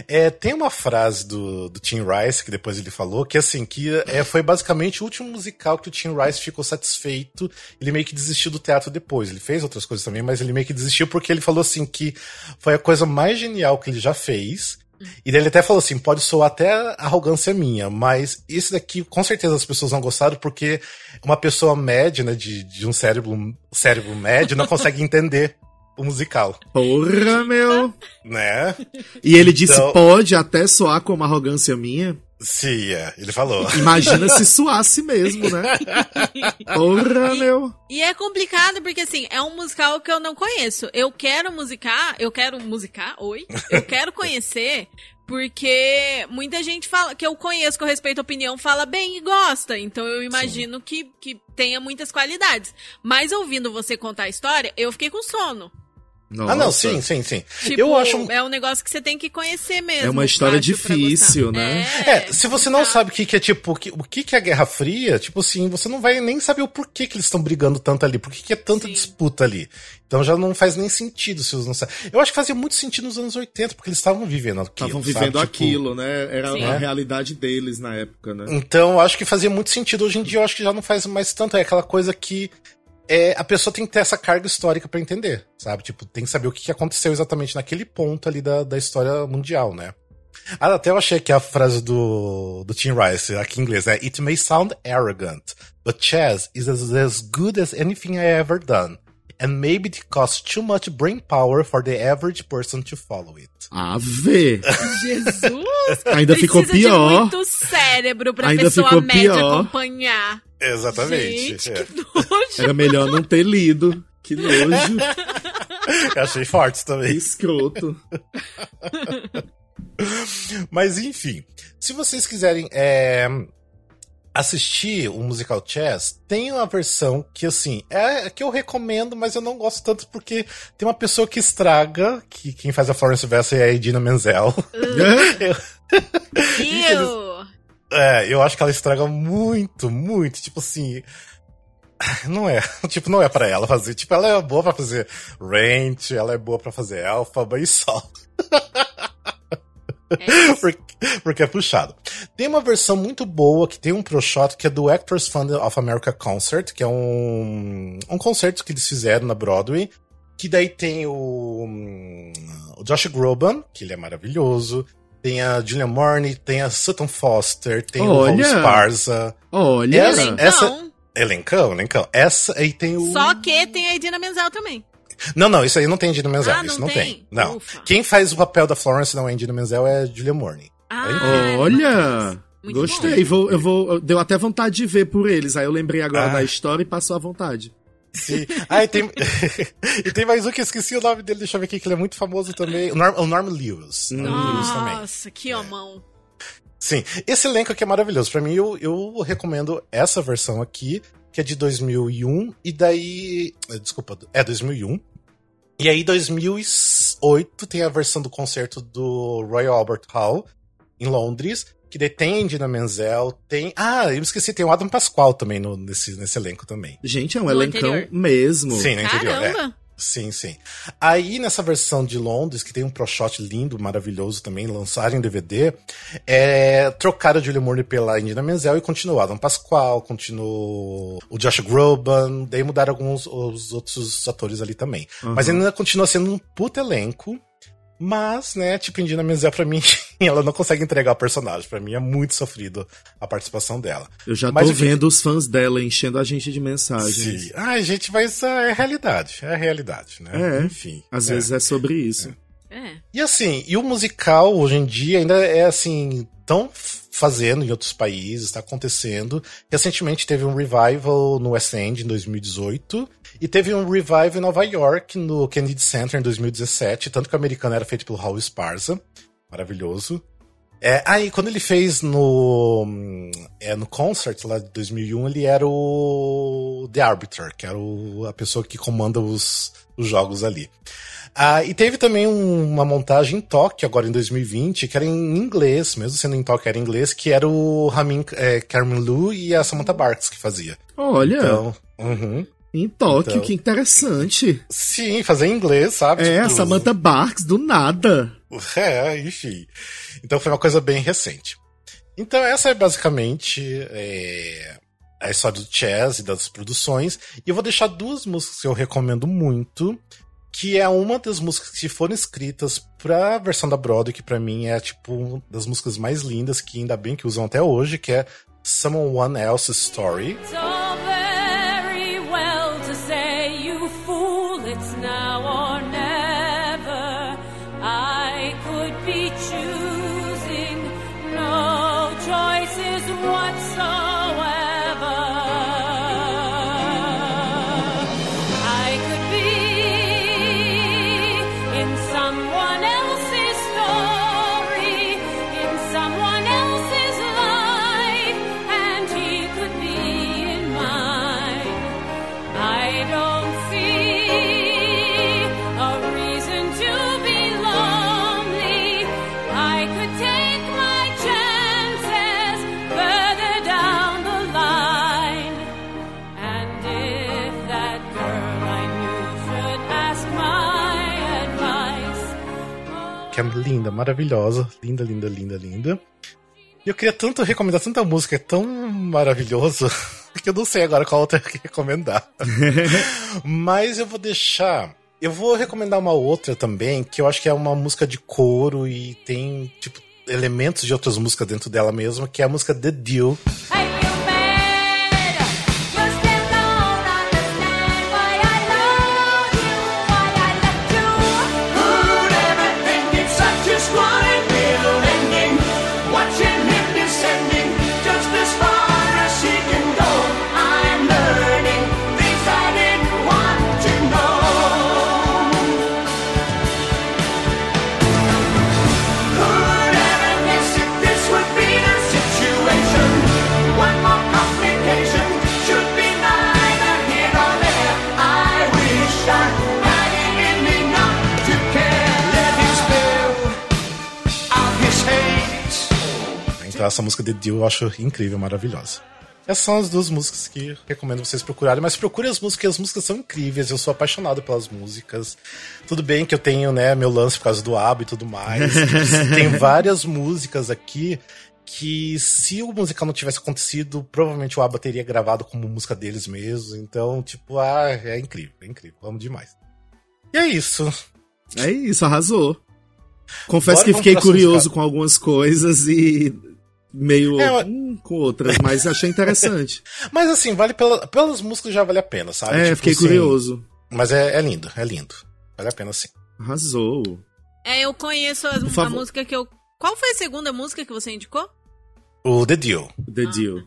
É, tem uma frase do, do Tim Rice, que depois ele falou, que assim, que é, foi basicamente o último musical que o Tim Rice ficou satisfeito. Ele meio que desistiu do teatro depois. Ele fez outras coisas também, mas ele meio que desistiu porque ele falou assim que foi a coisa mais genial que ele já fez e daí ele até falou assim: pode soar até arrogância minha, mas esse daqui com certeza as pessoas não gostaram porque uma pessoa média, né, de, de um cérebro, cérebro médio, não consegue entender o musical. Porra, meu! Né? E ele disse: então... pode até soar como arrogância minha? Sim, é, ele falou. Imagina se suasse mesmo, né? Porra, e, meu. E é complicado porque, assim, é um musical que eu não conheço. Eu quero musicar, eu quero musicar, oi? Eu quero conhecer porque muita gente fala que eu conheço, que eu respeito a opinião, fala bem e gosta. Então eu imagino que, que tenha muitas qualidades. Mas ouvindo você contar a história, eu fiquei com sono. Nossa. Ah, não, sim, sim, sim. Tipo, eu acho. é um negócio que você tem que conhecer mesmo. É uma história difícil, né? É, se você não exato. sabe o que, que é tipo, o que, o que, que é a Guerra Fria, tipo assim, você não vai nem saber o porquê que eles estão brigando tanto ali, por que, que é tanta Sim. disputa ali. Então já não faz nem sentido se você não sabe. Eu acho que fazia muito sentido nos anos 80, porque eles estavam vivendo aquilo. Estavam sabe? vivendo Tipo, aquilo, né? Era Sim. a É. realidade deles na época, né? Então, eu acho que fazia muito sentido. Hoje em dia, eu acho que já não faz mais tanto. É aquela coisa que é, a pessoa tem que ter essa carga histórica pra entender, sabe? Tipo, tem que saber o que que aconteceu exatamente naquele ponto ali da, da história mundial, né? Ah, até eu achei que a frase do, do Tim Rice, aqui em inglês, é It may sound arrogant, but chess is as, as good as anything I ever done. And maybe it costs too much brain power for the average person to follow it. Ah, vê! Jesus! Ainda ficou pior. De muito cérebro pra Ainda pessoa ficou média pior. acompanhar. Exatamente. Gente, é. que nojo. Era melhor não ter lido. Que nojo. Eu achei forte Que também. escroto. Mas enfim, se vocês quiserem é, assistir o musical Chess, tem uma versão que assim é a que eu recomendo, mas eu não gosto tanto porque tem uma pessoa que estraga, que quem faz a Florence Vessel é a Idina Menzel. Ew. É, eu acho que ela estraga muito, muito, tipo assim. Não é, tipo, não é pra ela fazer. Tipo, ela é boa pra fazer Ranch, ela é boa pra fazer Alphaba e só. É porque, porque é puxado. Tem uma versão muito boa que tem um pro shot que é do Actors Fund of America Concert, que é um, um concerto que eles fizeram na Broadway. Que daí tem o, o Josh Groban, que ele é maravilhoso. Tem a Julian Mourney, tem a Sutton Foster, tem o Raul Olha! Esparza. Olha. Essa- Elencão. essa- Elencão, elencão. Essa aí tem o. Só que tem a Idina Menzel também. Não, não, isso aí não tem Dina Menzel. Ah, isso não não tem? tem. Não. Ufa. Quem faz o papel da Florence não é Dina Menzel é Julia Mourney. Ah, Olha! Muito Gostei. Vou, eu vou, deu até vontade de ver por eles. Aí eu lembrei agora Ah. da história e passou à vontade. Sim. Ah, e tem, e tem mais um que eu esqueci o nome dele, deixa eu ver aqui, que ele é muito famoso também. O Norm, o Norman Lewis. Norman Lewis também. Nossa, que homão. Sim. Esse elenco aqui é maravilhoso. Pra mim, eu, eu recomendo essa versão aqui, que é de 2001, e daí. eh, Desculpa, é 2001. E aí, 2008, tem a versão do concerto do Royal Albert Hall, em Londres, que daí tem a Indina Menzel, tem. Ah, eu esqueci, tem o Adam Pasquale também no, nesse, nesse elenco também. Gente, é um No elencão anterior. mesmo. Sim, no interior. é. Sim, sim. Aí nessa versão de Londres, que tem um pro shot lindo, maravilhoso também, lançaram em DVD, é, trocaram a Julia Moore pela Indina Menzel e continuou Adam Pasquale, continuou o Josh Groban, daí mudaram alguns os outros atores ali também. Mas ainda continua sendo um puto elenco, mas, né, tipo, Indina Menzel pra mim, ela não consegue entregar o personagem. Pra mim é muito sofrido a participação dela. Eu já Mas tô vendo os fãs dela enchendo a gente de mensagens. Sim. Ai, gente, mas é a realidade, é a realidade, né? É. Enfim. Às é. vezes é sobre isso. É. E assim, e o musical hoje em dia ainda é assim, tão fazendo em outros países, tá acontecendo. Recentemente teve um revival no West End em 2018 e teve um revival em Nova York no Kennedy Center em 2017, tanto que o americano era feito pelo Raul Esparza, maravilhoso. É, aí quando ele fez no é, no concert lá de 2001, ele era o The Arbiter, que era o- a pessoa que comanda os, os jogos ali. Ah, e teve também um- uma montagem em Tóquio, agora em 2020, que era em inglês, mesmo sendo em Tóquio era em inglês, que era o Ramin é, Carmen Lu e a Samantha Barks que fazia. Olha, Então, uhum. Em Tóquio, então- que interessante. sim, fazer em inglês, sabe? É, a Tipo, Samantha Barks, do nada. É, enfim. Então foi uma coisa bem recente. Então essa é basicamente é, a história do Chess e das produções. E eu vou deixar duas músicas que eu recomendo muito, que é uma das músicas que foram escritas pra versão da Broadway, que pra mim é tipo uma das músicas mais lindas, que ainda bem que usam até hoje, que é Someone Else's Story. Linda, maravilhosa. Linda, linda, linda, linda. E eu queria tanto recomendar tanta música, é tão maravilhoso, que eu não sei agora qual outra que recomendar. Mas eu vou deixar. Eu vou recomendar uma outra também, que eu acho que é uma música de coro e tem, tipo, elementos de outras músicas dentro dela mesmo, que é a música The Deal. Essa música The Deal eu acho incrível, maravilhosa. Essas são as duas músicas que recomendo vocês procurarem, mas procure as músicas, as músicas são incríveis, eu sou apaixonado pelas músicas. Tudo bem que eu tenho, né, meu lance por causa do ABBA e tudo mais. Tem várias músicas aqui que se o musical não tivesse acontecido, provavelmente o ABBA teria gravado como música deles mesmos. Então, tipo, ah, é incrível, é incrível, amo demais. E é isso. É isso, arrasou. Confesso Bora que fiquei curioso com algumas coisas e meio É, hum, com outras, mas achei interessante. Mas assim, vale pela, pelas músicas já vale a pena, sabe? é, Tipo fiquei assim, curioso. Mas é, é lindo, é lindo. Vale a pena sim. Arrasou. É, eu conheço as- a música que eu. Qual foi a segunda música que você indicou? O The Deal. The Deal.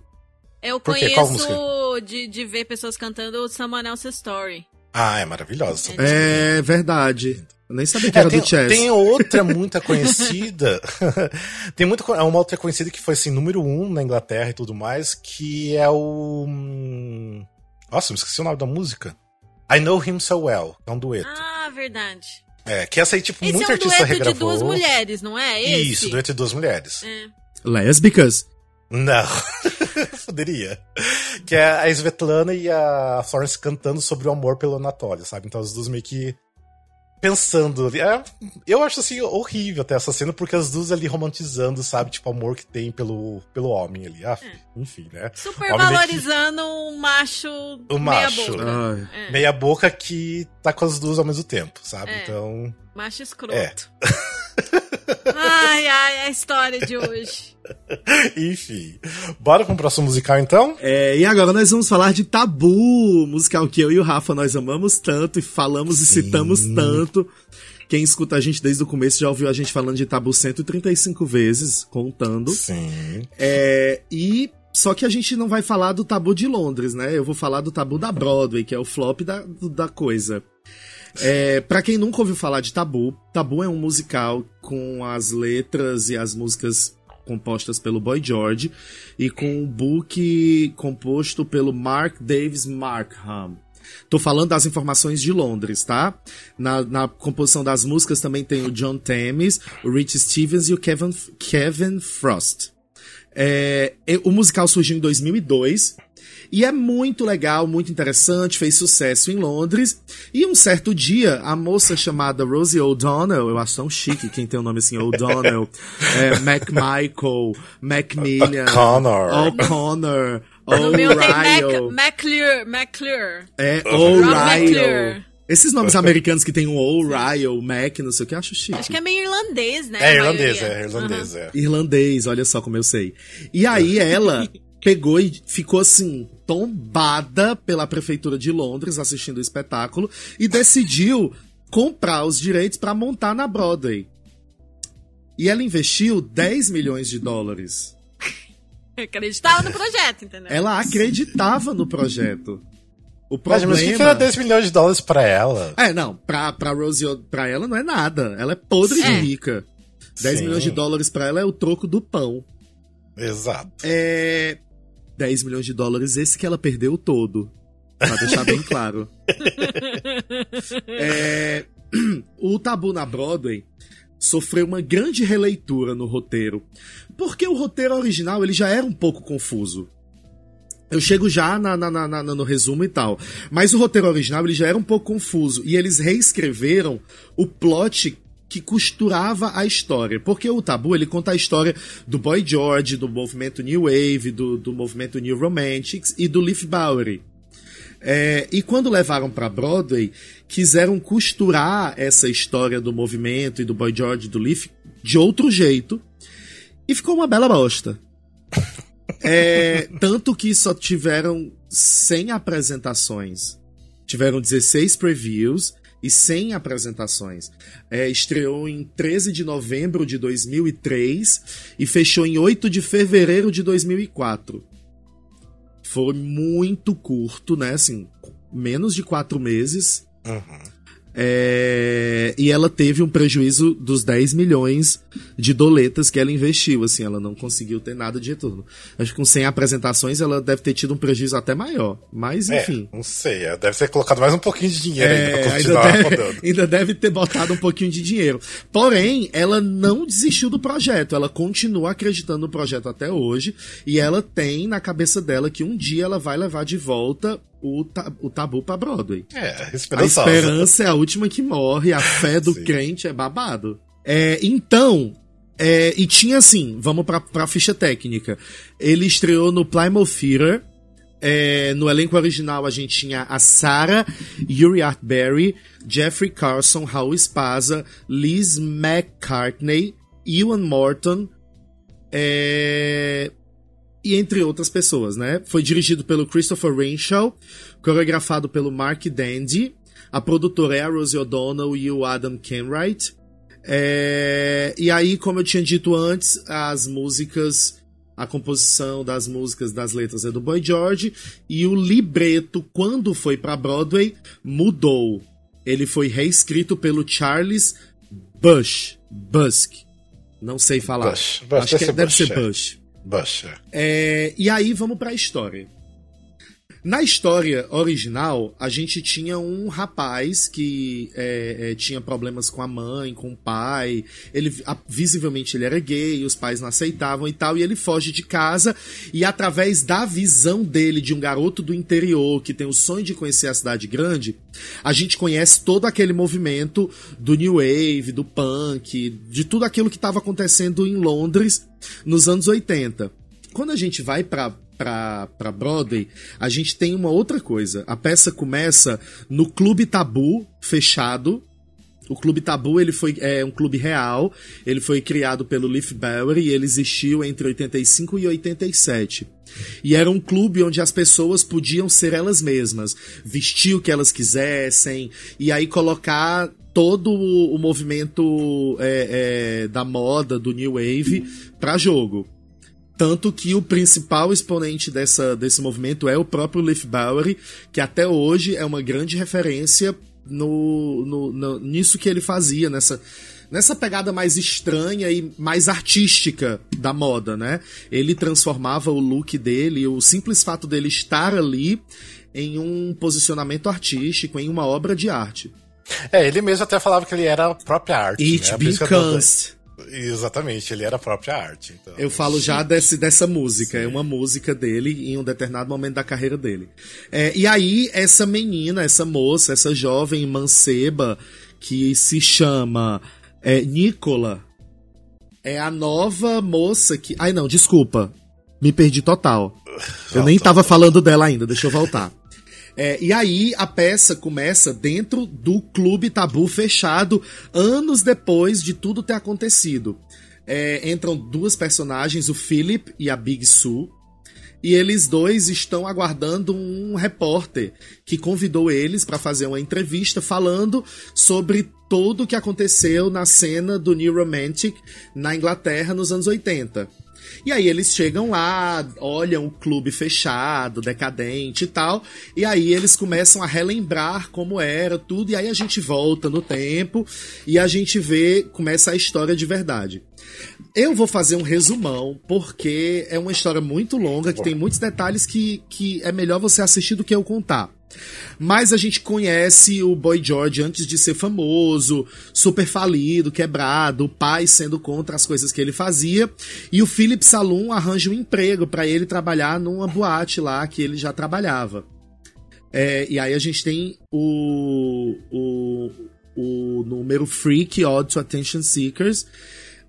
Eu Por quê? Qual conheço de, de ver pessoas cantando Someone Else's Story. Ah, é maravilhosa. É verdade. Eu nem sabia que É, era tem, do Chess. tem outra muito conhecida. tem muito, é uma outra conhecida que foi assim, número um na Inglaterra e tudo mais, que é o. hum, Nossa, me esqueci o nome da música. I Know Him So Well, é um dueto. Ah, verdade. É, que essa aí, tipo, Esse muita é um artista dueto regravou. de duas mulheres, não é? Esse? Isso, dueto de duas mulheres. É. Lésbicas? Não. Poderia. Que é a Svetlana e a Florence cantando sobre o amor pelo Anatoly, sabe? Então as duas meio que pensando ali. É, eu acho assim horrível até essa cena, porque as duas ali romantizando, sabe? Tipo, o amor que tem pelo, pelo homem ali. Ah, enfim, né? Super Homem meio que- valorizando um macho. O meia macho. boca. Ai. É, Meia boca que tá com as duas ao mesmo tempo, sabe? É. Então. macho escroto. É. ai, ai, a história de hoje. Enfim. Bora pro próximo musical então? É, e agora nós vamos falar de Tabu, musical que eu e o Rafa nós amamos tanto e falamos e citamos tanto. Quem escuta a gente desde o começo já ouviu a gente falando de Tabu 135 vezes, contando. Sim. É, e só que a gente não vai falar do Tabu de Londres, né? Eu vou falar do Tabu da Broadway, que é o flop da, da coisa. É, para quem nunca ouviu falar de Tabu, Tabu é um musical com as letras e as músicas compostas pelo Boy George e com um book composto pelo Mark Davis Markham. Tô falando das informações de Londres, tá? Na, na composição das músicas também tem o John Temis, o Rich Stevens e o Kevin, Kevin Frost. É, o musical surgiu em 2002 e é muito legal, muito interessante, fez sucesso em Londres. E um certo dia, a moça chamada Rosie O'Donnell, eu acho tão chique quem tem o nome assim, O'Donnell, é, McMichael, Macmillan, O'Connor. O'Connor, No meu tem O'Reilly, Mac, McClure, McClure. é, O'Reilly. Esses nomes americanos que tem um O'Reilly, Mac, não sei o que, eu acho chique. Acho que é meio irlandês, né? É irlandês, é irlandês, é. Irlandês, olha só como eu sei. E aí ela pegou e ficou assim, tombada pela prefeitura de Londres assistindo o espetáculo e decidiu comprar os direitos pra montar na Broadway. E ela investiu 10 milhões de dólares. Acreditava no projeto, entendeu? Ela acreditava no projeto. O Mas, problema... mas o que era 10 milhões de dólares pra ela? É, não, pra, pra Rosie, pra ela não é nada. Ela é podre de É. rica. 10 Sim. milhões de dólares pra ela é o troco do pão. Exato. É. 10 milhões de dólares, esse que ela perdeu todo. Pra deixar bem claro. É, o Tabu na Broadway sofreu uma grande releitura no roteiro. Porque o roteiro original ele já era um pouco confuso. Eu chego já na, na- na- no resumo e tal. Mas o roteiro original ele já era um pouco confuso. E eles reescreveram o plot que costurava a história. Porque o Tabu, ele conta a história do Boy George, do movimento New Wave, do, do movimento New Romantics e do Leaf Bowery. É, e quando levaram pra Broadway, quiseram costurar essa história do movimento e do Boy George do Leaf de outro jeito. E ficou uma bela bosta. É, tanto que só tiveram 100 apresentações. Tiveram 16 previews e 100 apresentações. É, estreou em 13 de novembro de 2003 e fechou em 8 de fevereiro de 2004. Foi muito curto, né? Assim, menos de quatro meses. É, e ela teve um prejuízo dos 10 milhões de doletas que ela investiu, assim, ela não conseguiu ter nada de retorno. Acho que com 100 apresentações ela deve ter tido um prejuízo até maior, mas É, enfim. não sei. é, Deve ter colocado mais um pouquinho de dinheiro ainda É, pra ainda, continuar deve, rodando. ainda deve ter botado um pouquinho de dinheiro. Porém, ela não desistiu do projeto. Ela continua acreditando no projeto até hoje. E ela tem na cabeça dela que um dia ela vai levar de volta o, ta- o tabu pra Broadway. É, A esperança é a última que morre, a fé do crente é babado. É, então, é, e tinha assim, vamos pra, pra ficha técnica. Ele estreou no Plymouth Theater. é, no elenco original a gente tinha a Sarah Uriah Berry, Jeffrey Carson, Raul Spaza, Liz McCartney, Ewan Morton, é, e entre outras pessoas, né? Foi dirigido pelo Christopher Renshaw, coreografado pelo Mark Dandy, a produtora é a Rosie O'Donnell e o Adam Kenwright. É, e aí, como eu tinha dito antes, as músicas, a composição das músicas, das letras é do Boy George, e o libreto, quando foi pra Broadway, mudou. Ele foi reescrito pelo Charles Bush, Busk. Não sei falar. Bush. Bush, Acho que deve é- deve ser ser Bush, é. Bush. Bush, é. E aí vamos pra história. Na história original, a gente tinha um rapaz que é, é, tinha problemas com a mãe, com o pai. Ele a- visivelmente ele era gay, os pais não aceitavam e tal, e ele foge de casa e através da visão dele de um garoto do interior que tem o sonho de conhecer a cidade grande, a gente conhece todo aquele movimento do new wave, do punk, de tudo aquilo que estava acontecendo em Londres nos anos 80. Quando a gente vai pra, pra Broadway, a gente tem uma outra coisa. A peça começa no Clube Tabu, fechado. O Clube Tabu ele foi é um clube real. Ele foi criado pelo Leaf Bowery e ele existiu entre 85 e 87. E era um clube onde as pessoas podiam ser elas mesmas, vestir o que elas quisessem e aí colocar todo o, o movimento é, é, da moda do New Wave pra jogo. Tanto que o principal exponente dessa, desse movimento é o próprio Leaf Bowery, que até hoje é uma grande referência no, no, no- nisso que ele fazia, nessa, nessa pegada mais estranha e mais artística da moda, né? Ele transformava o look dele, o simples fato dele estar ali, em um posicionamento artístico, em uma obra de arte. É, ele mesmo até falava que ele era a própria arte. It né? Becomes. Exatamente, ele era a própria arte. Então. Eu falo já desse, dessa música, é uma música dele em um determinado momento da carreira dele. É, e aí, essa menina, essa moça, essa jovem manceba que se chama é, Nicola, é a nova moça que. Ai, não, desculpa. Me perdi total. Eu nem tava falando dela ainda, deixa eu voltar. É, e aí a peça começa dentro do clube tabu fechado, anos depois de tudo ter acontecido. É, entram duas personagens, o Philip e a Big Sue. E eles dois estão aguardando um repórter que convidou eles para fazer uma entrevista falando sobre tudo o que aconteceu na cena do New Romantic na Inglaterra nos anos 80. E aí eles chegam lá, olham o clube fechado, decadente e tal, e aí eles começam a relembrar como era tudo, e aí a gente volta no tempo e a gente vê, começa a história de verdade. Eu vou fazer um resumão, porque é uma história muito longa, que tem muitos detalhes que, que é melhor você assistir do que eu contar. Mas a gente conhece o Boy George antes de ser famoso, super falido, quebrado, o pai sendo contra as coisas que ele fazia, e o Philip Saloon arranja um emprego para ele trabalhar numa boate lá que ele já trabalhava. É, e aí a gente tem o, o, o número Freak Odd to Attention Seekers,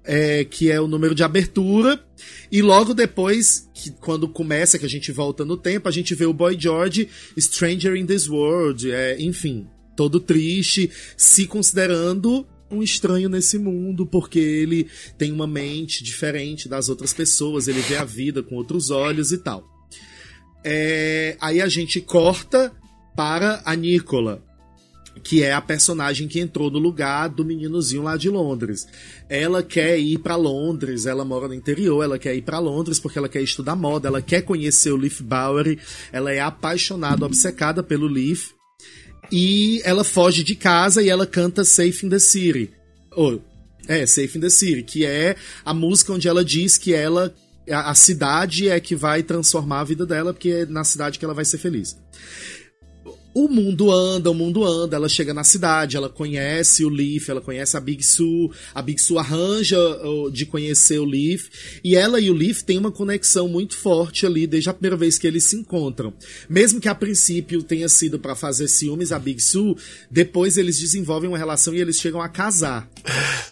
é, que é o número de abertura. E logo depois, que, quando começa, que a gente volta no tempo, a gente vê o Boy George, Stranger in This World, é, enfim, todo triste, se considerando um estranho nesse mundo, porque ele tem uma mente diferente das outras pessoas, ele vê a vida com outros olhos e tal. É, aí a gente corta para a Nicola, que é a personagem que entrou no lugar do meninozinho lá de Londres. Ela quer ir para Londres, ela mora no interior, ela quer ir para Londres porque ela quer estudar moda, ela quer conhecer o Leaf Bowery, ela é apaixonada, obcecada pelo Leaf. E ela foge de casa e ela canta Safe in the City. Oh, é, Safe in the City, que é a música onde ela diz que ela a cidade é que vai transformar a vida dela, porque é na cidade que ela vai ser feliz. O mundo anda, o mundo anda, ela chega na cidade, ela conhece o Leaf, ela conhece a Big Sue, a Big Sue arranja de conhecer o Leaf, e ela e o Leaf têm uma conexão muito forte ali desde a primeira vez que eles se encontram. Mesmo que a princípio tenha sido para fazer ciúmes a Big Sue, depois eles desenvolvem uma relação e eles chegam a casar.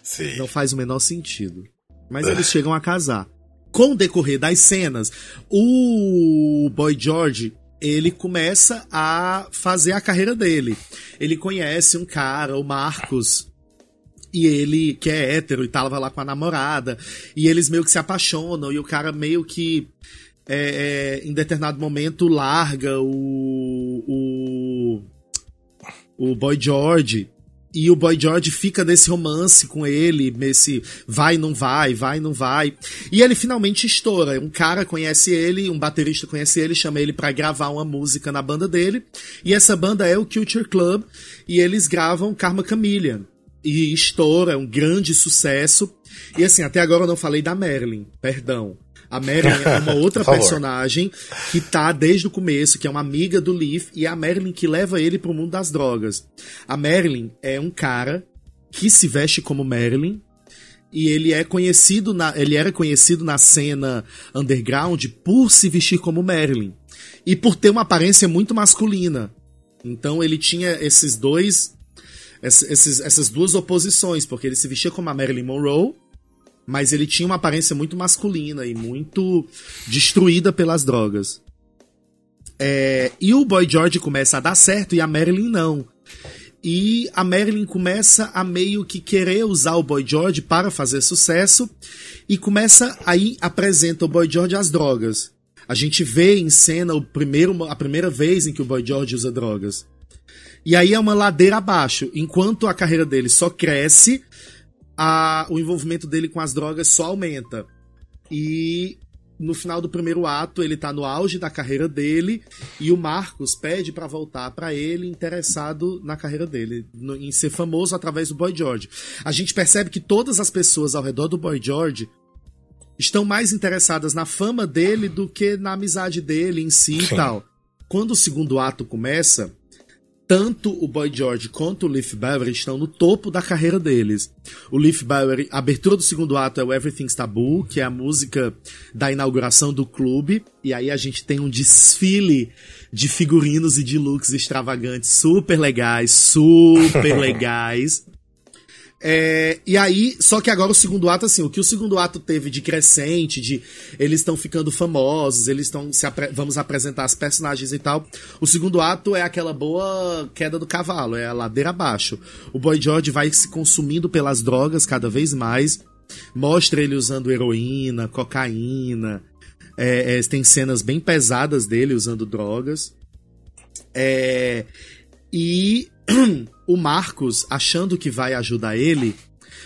Sim. Não faz o menor sentido. Mas eles chegam a casar. Com o decorrer das cenas, o Boy George ele começa a fazer a carreira dele. Ele conhece um cara, o Marcos, e ele, que é hétero e tava lá com a namorada, e eles meio que se apaixonam, e o cara meio que, é, é, em determinado momento, larga o, o, o Boy George. E o Boy George fica nesse romance com ele, nesse vai, não vai, vai, não vai. E ele finalmente estoura. Um cara conhece ele, um baterista conhece ele, chama ele pra gravar uma música na banda dele. E essa banda é o Culture Club. E eles gravam Karma Chameleon. E estoura, é um grande sucesso. E assim, até agora eu não falei da Marilyn, perdão. A Marilyn é uma outra personagem que tá desde o começo, que é uma amiga do Leaf, e é a Marilyn que leva ele pro mundo das drogas. A Marilyn é um cara que se veste como Marilyn, e ele é conhecido na, ele era conhecido na cena underground por se vestir como Marilyn e por ter uma aparência muito masculina. Então ele tinha esses dois ess- esses- essas duas oposições, porque ele se vestia como a Marilyn Monroe, mas ele tinha uma aparência muito masculina e muito destruída pelas drogas. É, e o Boy George começa a dar certo e a Marilyn não. E a Marilyn começa a meio que querer usar o Boy George para fazer sucesso e começa aí apresenta o Boy George às drogas. A gente vê em cena o primeiro, a primeira vez em que o Boy George usa drogas. E aí é uma ladeira abaixo. Enquanto a carreira dele só cresce, a- o envolvimento dele com as drogas só aumenta. E no final do primeiro ato, ele tá no auge da carreira dele e o Marcos pede pra voltar pra ele interessado na carreira dele, no- em ser famoso através do Boy George. A gente percebe que todas as pessoas ao redor do Boy George estão mais interessadas na fama dele do que na amizade dele em si e Sim. tal. Quando o segundo ato começa, tanto o Boy George quanto o Leaf Bowery estão no topo da carreira deles. O Leaf Bowery, a abertura do segundo ato é o Everything's Taboo, que é a música da inauguração do clube, e aí a gente tem um desfile de figurinos e de looks extravagantes, super legais, super legais. É, e aí, só que agora o segundo ato, assim, o que o segundo ato teve de crescente, de eles estão ficando famosos, eles estão se apre- vamos apresentar as personagens e tal. O segundo ato é aquela boa queda do cavalo, é a ladeira abaixo. O Boy George vai se consumindo pelas drogas cada vez mais, mostra ele usando heroína, cocaína, é, é, tem cenas bem pesadas dele usando drogas. É, e o Marcos, achando que vai ajudar ele,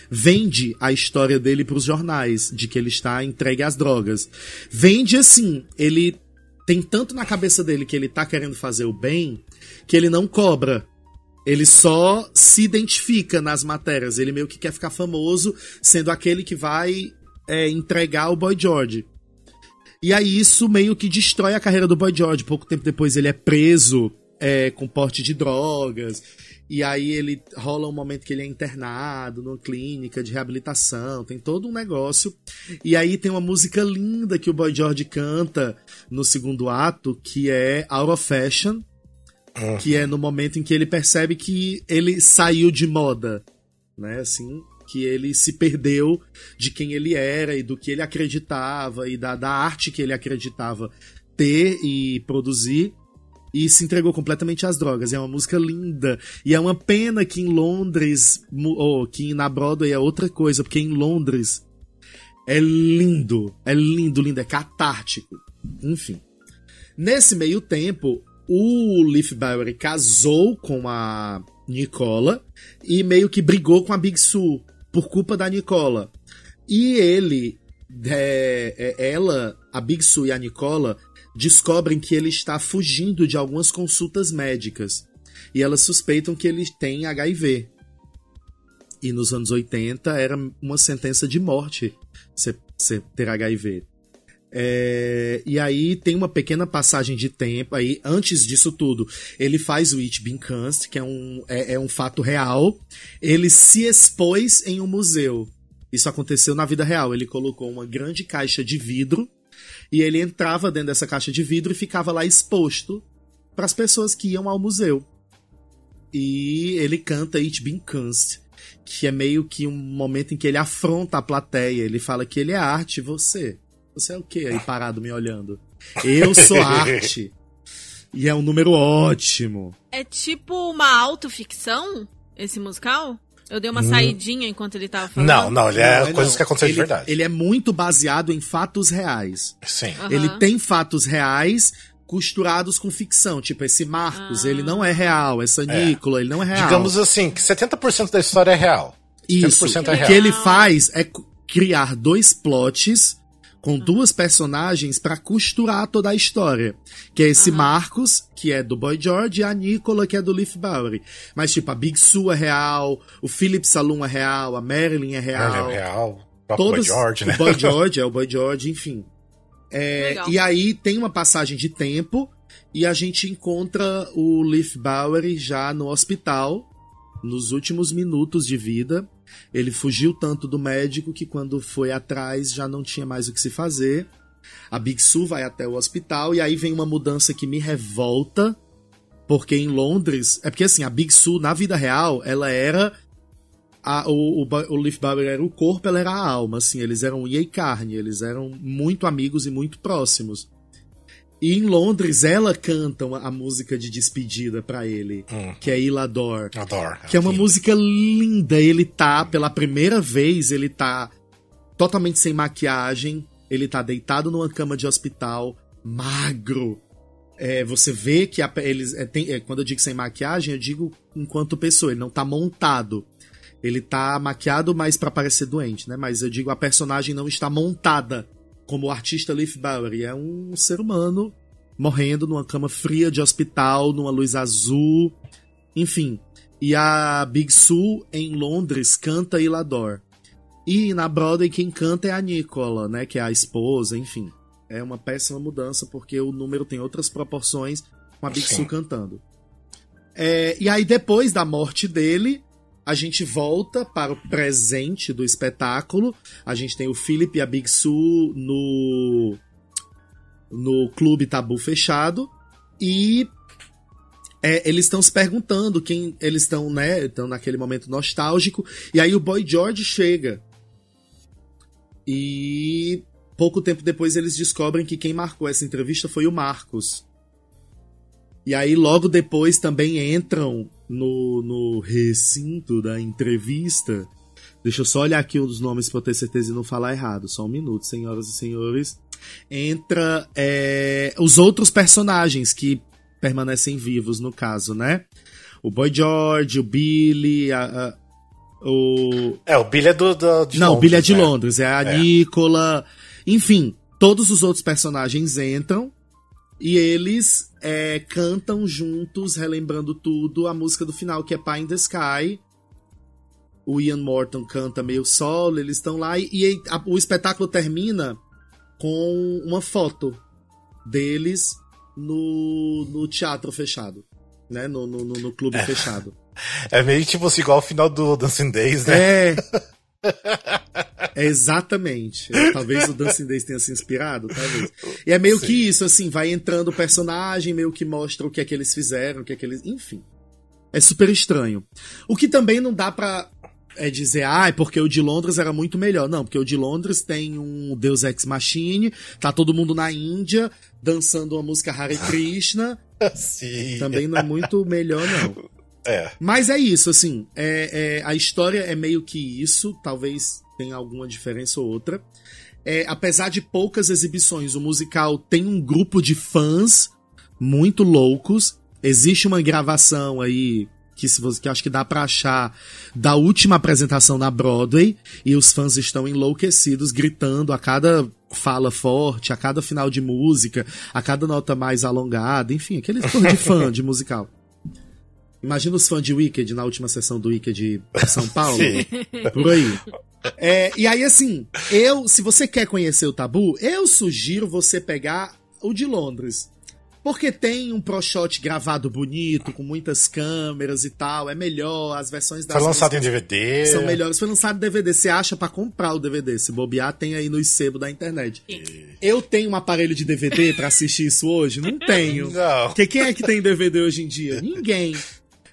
vende a história dele pros jornais, de que ele está entregue às drogas. Vende assim, ele tem tanto na cabeça dele que ele tá querendo fazer o bem, que ele não cobra. Ele só se identifica nas matérias. Ele meio que quer ficar famoso, sendo aquele que vai é, entregar o Boy George. E aí isso meio que destrói a carreira do Boy George. Pouco tempo depois ele é preso é, com porte de drogas. E aí ele rola um momento que ele é internado numa clínica de reabilitação. Tem todo um negócio. E aí tem uma música linda que o Boy George canta no segundo ato, que é Out of Fashion. que é no momento em que ele percebe que ele saiu de moda, né? Assim, que ele se perdeu de quem ele era e do que ele acreditava e da, da arte que ele acreditava ter e produzir e se entregou completamente às drogas. É uma música linda. E é uma pena que em Londres, ou que na Broadway é outra coisa, porque em Londres é lindo. É lindo, lindo, é catártico. Enfim. Nesse meio tempo, o Leaf Bowery casou com a Nicola e meio que brigou com a Big Sue por culpa da Nicola. E ele, é, é, ela, a Big Sue e a Nicola descobrem que ele está fugindo de algumas consultas médicas. E elas suspeitam que ele tem HIV. E nos anos 80 era uma sentença de morte você ter HIV. É, e aí tem uma pequena passagem de tempo. Aí, antes disso tudo, ele faz o It Being Cast, que é um, é, é um fato real. Ele se expôs em um museu. Isso aconteceu na vida real. Ele colocou uma grande caixa de vidro e ele entrava dentro dessa caixa de vidro e ficava lá exposto para as pessoas que iam ao museu. E ele canta It Being Cast, que é meio que um momento em que ele afronta a plateia. Ele fala que ele é arte, e você. Você é o quê aí parado me olhando? Eu sou arte. E é um número ótimo. É tipo uma autoficção, esse musical? Eu dei uma saidinha enquanto ele tava falando. Não, não, ele é Não, coisas não. que aconteceram ele, de verdade. Ele é muito baseado em fatos reais. Sim. Aham. Ele tem fatos reais costurados com ficção. Tipo, esse Marcos, Ah. ele não é real. Essa Nicola, ele não é real. Digamos assim, que 70% da história é real. Isso. 100% é O real. que ele faz é criar dois plots com duas personagens pra costurar toda a história. Que é esse Aham. Marcos, que é do Boy George, e a Nicola, que é do Leaf Bowery. Mas, tipo, a Big Sue é real, o Philip Saloon é real, a Marilyn é real. Ele é real. O Todas, Boy George, né? O Boy George, é o Boy George, enfim. É, e aí tem uma passagem de tempo e a gente encontra o Leaf Bowery já no hospital, nos últimos minutos de vida. Ele fugiu tanto do médico que quando foi atrás já não tinha mais o que se fazer. A Big Sue vai até o hospital e aí vem uma mudança que me revolta, porque em Londres, é porque assim, a Big Sue na vida real, ela era a- o, o, o Leaf Barber era o corpo, ela era a alma, assim, eles eram unha e carne, eles eram muito amigos e muito próximos. E em Londres, ela canta uma- a música de despedida pra ele, Hum. que é Ilador. Adoro. Que é uma música linda. Ele tá, pela primeira vez, ele tá totalmente sem maquiagem. Ele tá deitado numa cama de hospital, magro. É, você vê que a eles. é, tem- é, quando eu digo sem maquiagem, eu digo enquanto pessoa. Ele não tá montado. Ele tá maquiado, mas pra parecer doente, né? Mas eu digo a personagem não está montada como o artista Leaf Bowery. É um ser humano morrendo numa cama fria de hospital, numa luz azul. Enfim. E a Big Sue em Londres canta Ilador. E na Broadway quem canta é a Nicola, né? Que é a esposa, enfim. É uma péssima mudança porque o número tem outras proporções com a Big Sim. Sue cantando. É, e aí depois da morte dele, a gente volta para o presente do espetáculo. A gente tem o Philip e a Big Sue no no clube tabu fechado e é, eles estão se perguntando quem eles estão, né? Estão naquele momento nostálgico. E aí o Boy George chega. E pouco tempo depois eles descobrem que quem marcou essa entrevista foi o Marcos. E aí logo depois também entram no, no recinto da entrevista. Deixa eu só olhar aqui um dos nomes pra eu ter certeza de não falar errado. Só um minuto, senhoras e senhores. Entra é, os outros personagens que permanecem vivos, no caso, né? O Boy George, o Billy, a- a- o. É, o Billy é do, do de Não, o Londres, Billy é de né? Londres, é a É. Nicola. Enfim, todos os outros personagens entram e eles é, cantam juntos, relembrando tudo, a música do final, que é Pie in the Sky. O Ian Morton canta meio solo, eles estão lá e, e a- o espetáculo termina com uma foto deles no, no teatro fechado, né? No, no, no- clube fechado. É meio tipo assim, igual o final do Dancing Days, né? É. É exatamente. Talvez o Dancing Days tenha se inspirado, talvez. E é meio Sim. que isso, assim, vai entrando o personagem, meio que mostra o que é que eles fizeram, o que é que eles. Enfim. É super estranho. O que também não dá pra é dizer, ah, é porque o de Londres era muito melhor. Não, porque o de Londres tem um Deus Ex Machine, tá todo mundo na Índia dançando uma música Hare Krishna. Sim. Também não é muito melhor, não. É. Mas é isso, assim, é, é- a história é meio que isso, talvez tenha alguma diferença ou outra. É, apesar de poucas exibições, o musical tem um grupo de fãs muito loucos. Existe uma gravação aí que, se você, que acho que dá pra achar da última apresentação na Broadway e os fãs estão enlouquecidos, gritando a cada fala forte, a cada final de música, a cada nota mais alongada, enfim, aquele coisa de fã de musical. Imagina os fãs de Wicked na última sessão do Wicked de São Paulo. Sim. Por aí. É, e aí, assim, eu, se você quer conhecer o tabu, eu sugiro você pegar o de Londres. Porque tem um pro shot gravado bonito, com muitas câmeras e tal. É melhor, as versões das Foi lançado em DVD. são melhores. Foi lançado em DVD. Você acha pra comprar o DVD. Se bobear, tem aí no sebo da internet. Eu tenho um aparelho de DVD pra assistir isso hoje? Não tenho. Não. Porque quem é que tem DVD hoje em dia? Ninguém.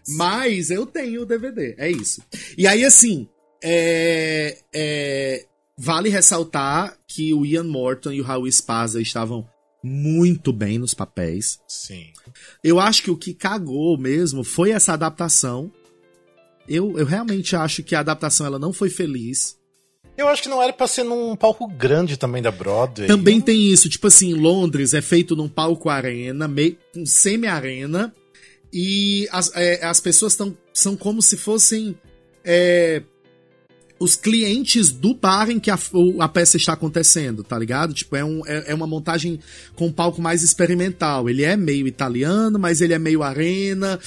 Mas eu tenho o DVD, é isso. E aí, assim, é, é, vale ressaltar que o Ian Morton e o Raul Spaza estavam muito bem nos papéis. Sim. Eu acho que o que cagou mesmo foi essa adaptação. Eu, eu realmente acho que a adaptação ela não foi feliz. Eu acho que não era pra ser num palco grande também da Broadway. Também tem isso, tipo assim, Londres é feito num palco arena, meio um semi-arena, e as, é, as pessoas tão, são como se fossem é, os clientes do bar em que a, a peça está acontecendo, tá ligado? Tipo, é, um, é, é uma montagem com um palco mais experimental. Ele é meio italiano, mas ele é meio arena,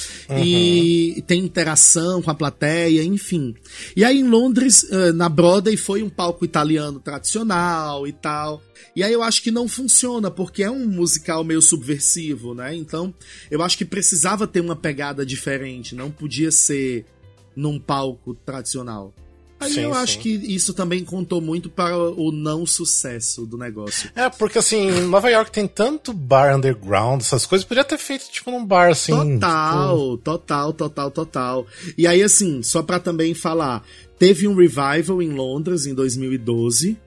e tem interação com a plateia, enfim. E aí em Londres, eh, na Broadway, foi um palco italiano tradicional e tal. E aí eu acho que não funciona, porque é um musical meio subversivo, né? Então, eu acho que precisava ter uma pegada diferente, não podia ser num palco tradicional. Aí Sim, eu sim. acho que isso também contou muito para o não sucesso do negócio. É, porque assim, em Nova York tem tanto bar underground, essas coisas, podia ter feito tipo num bar assim. Total, total, total, total. E aí, assim, só pra também falar, teve um revival em Londres em 2012,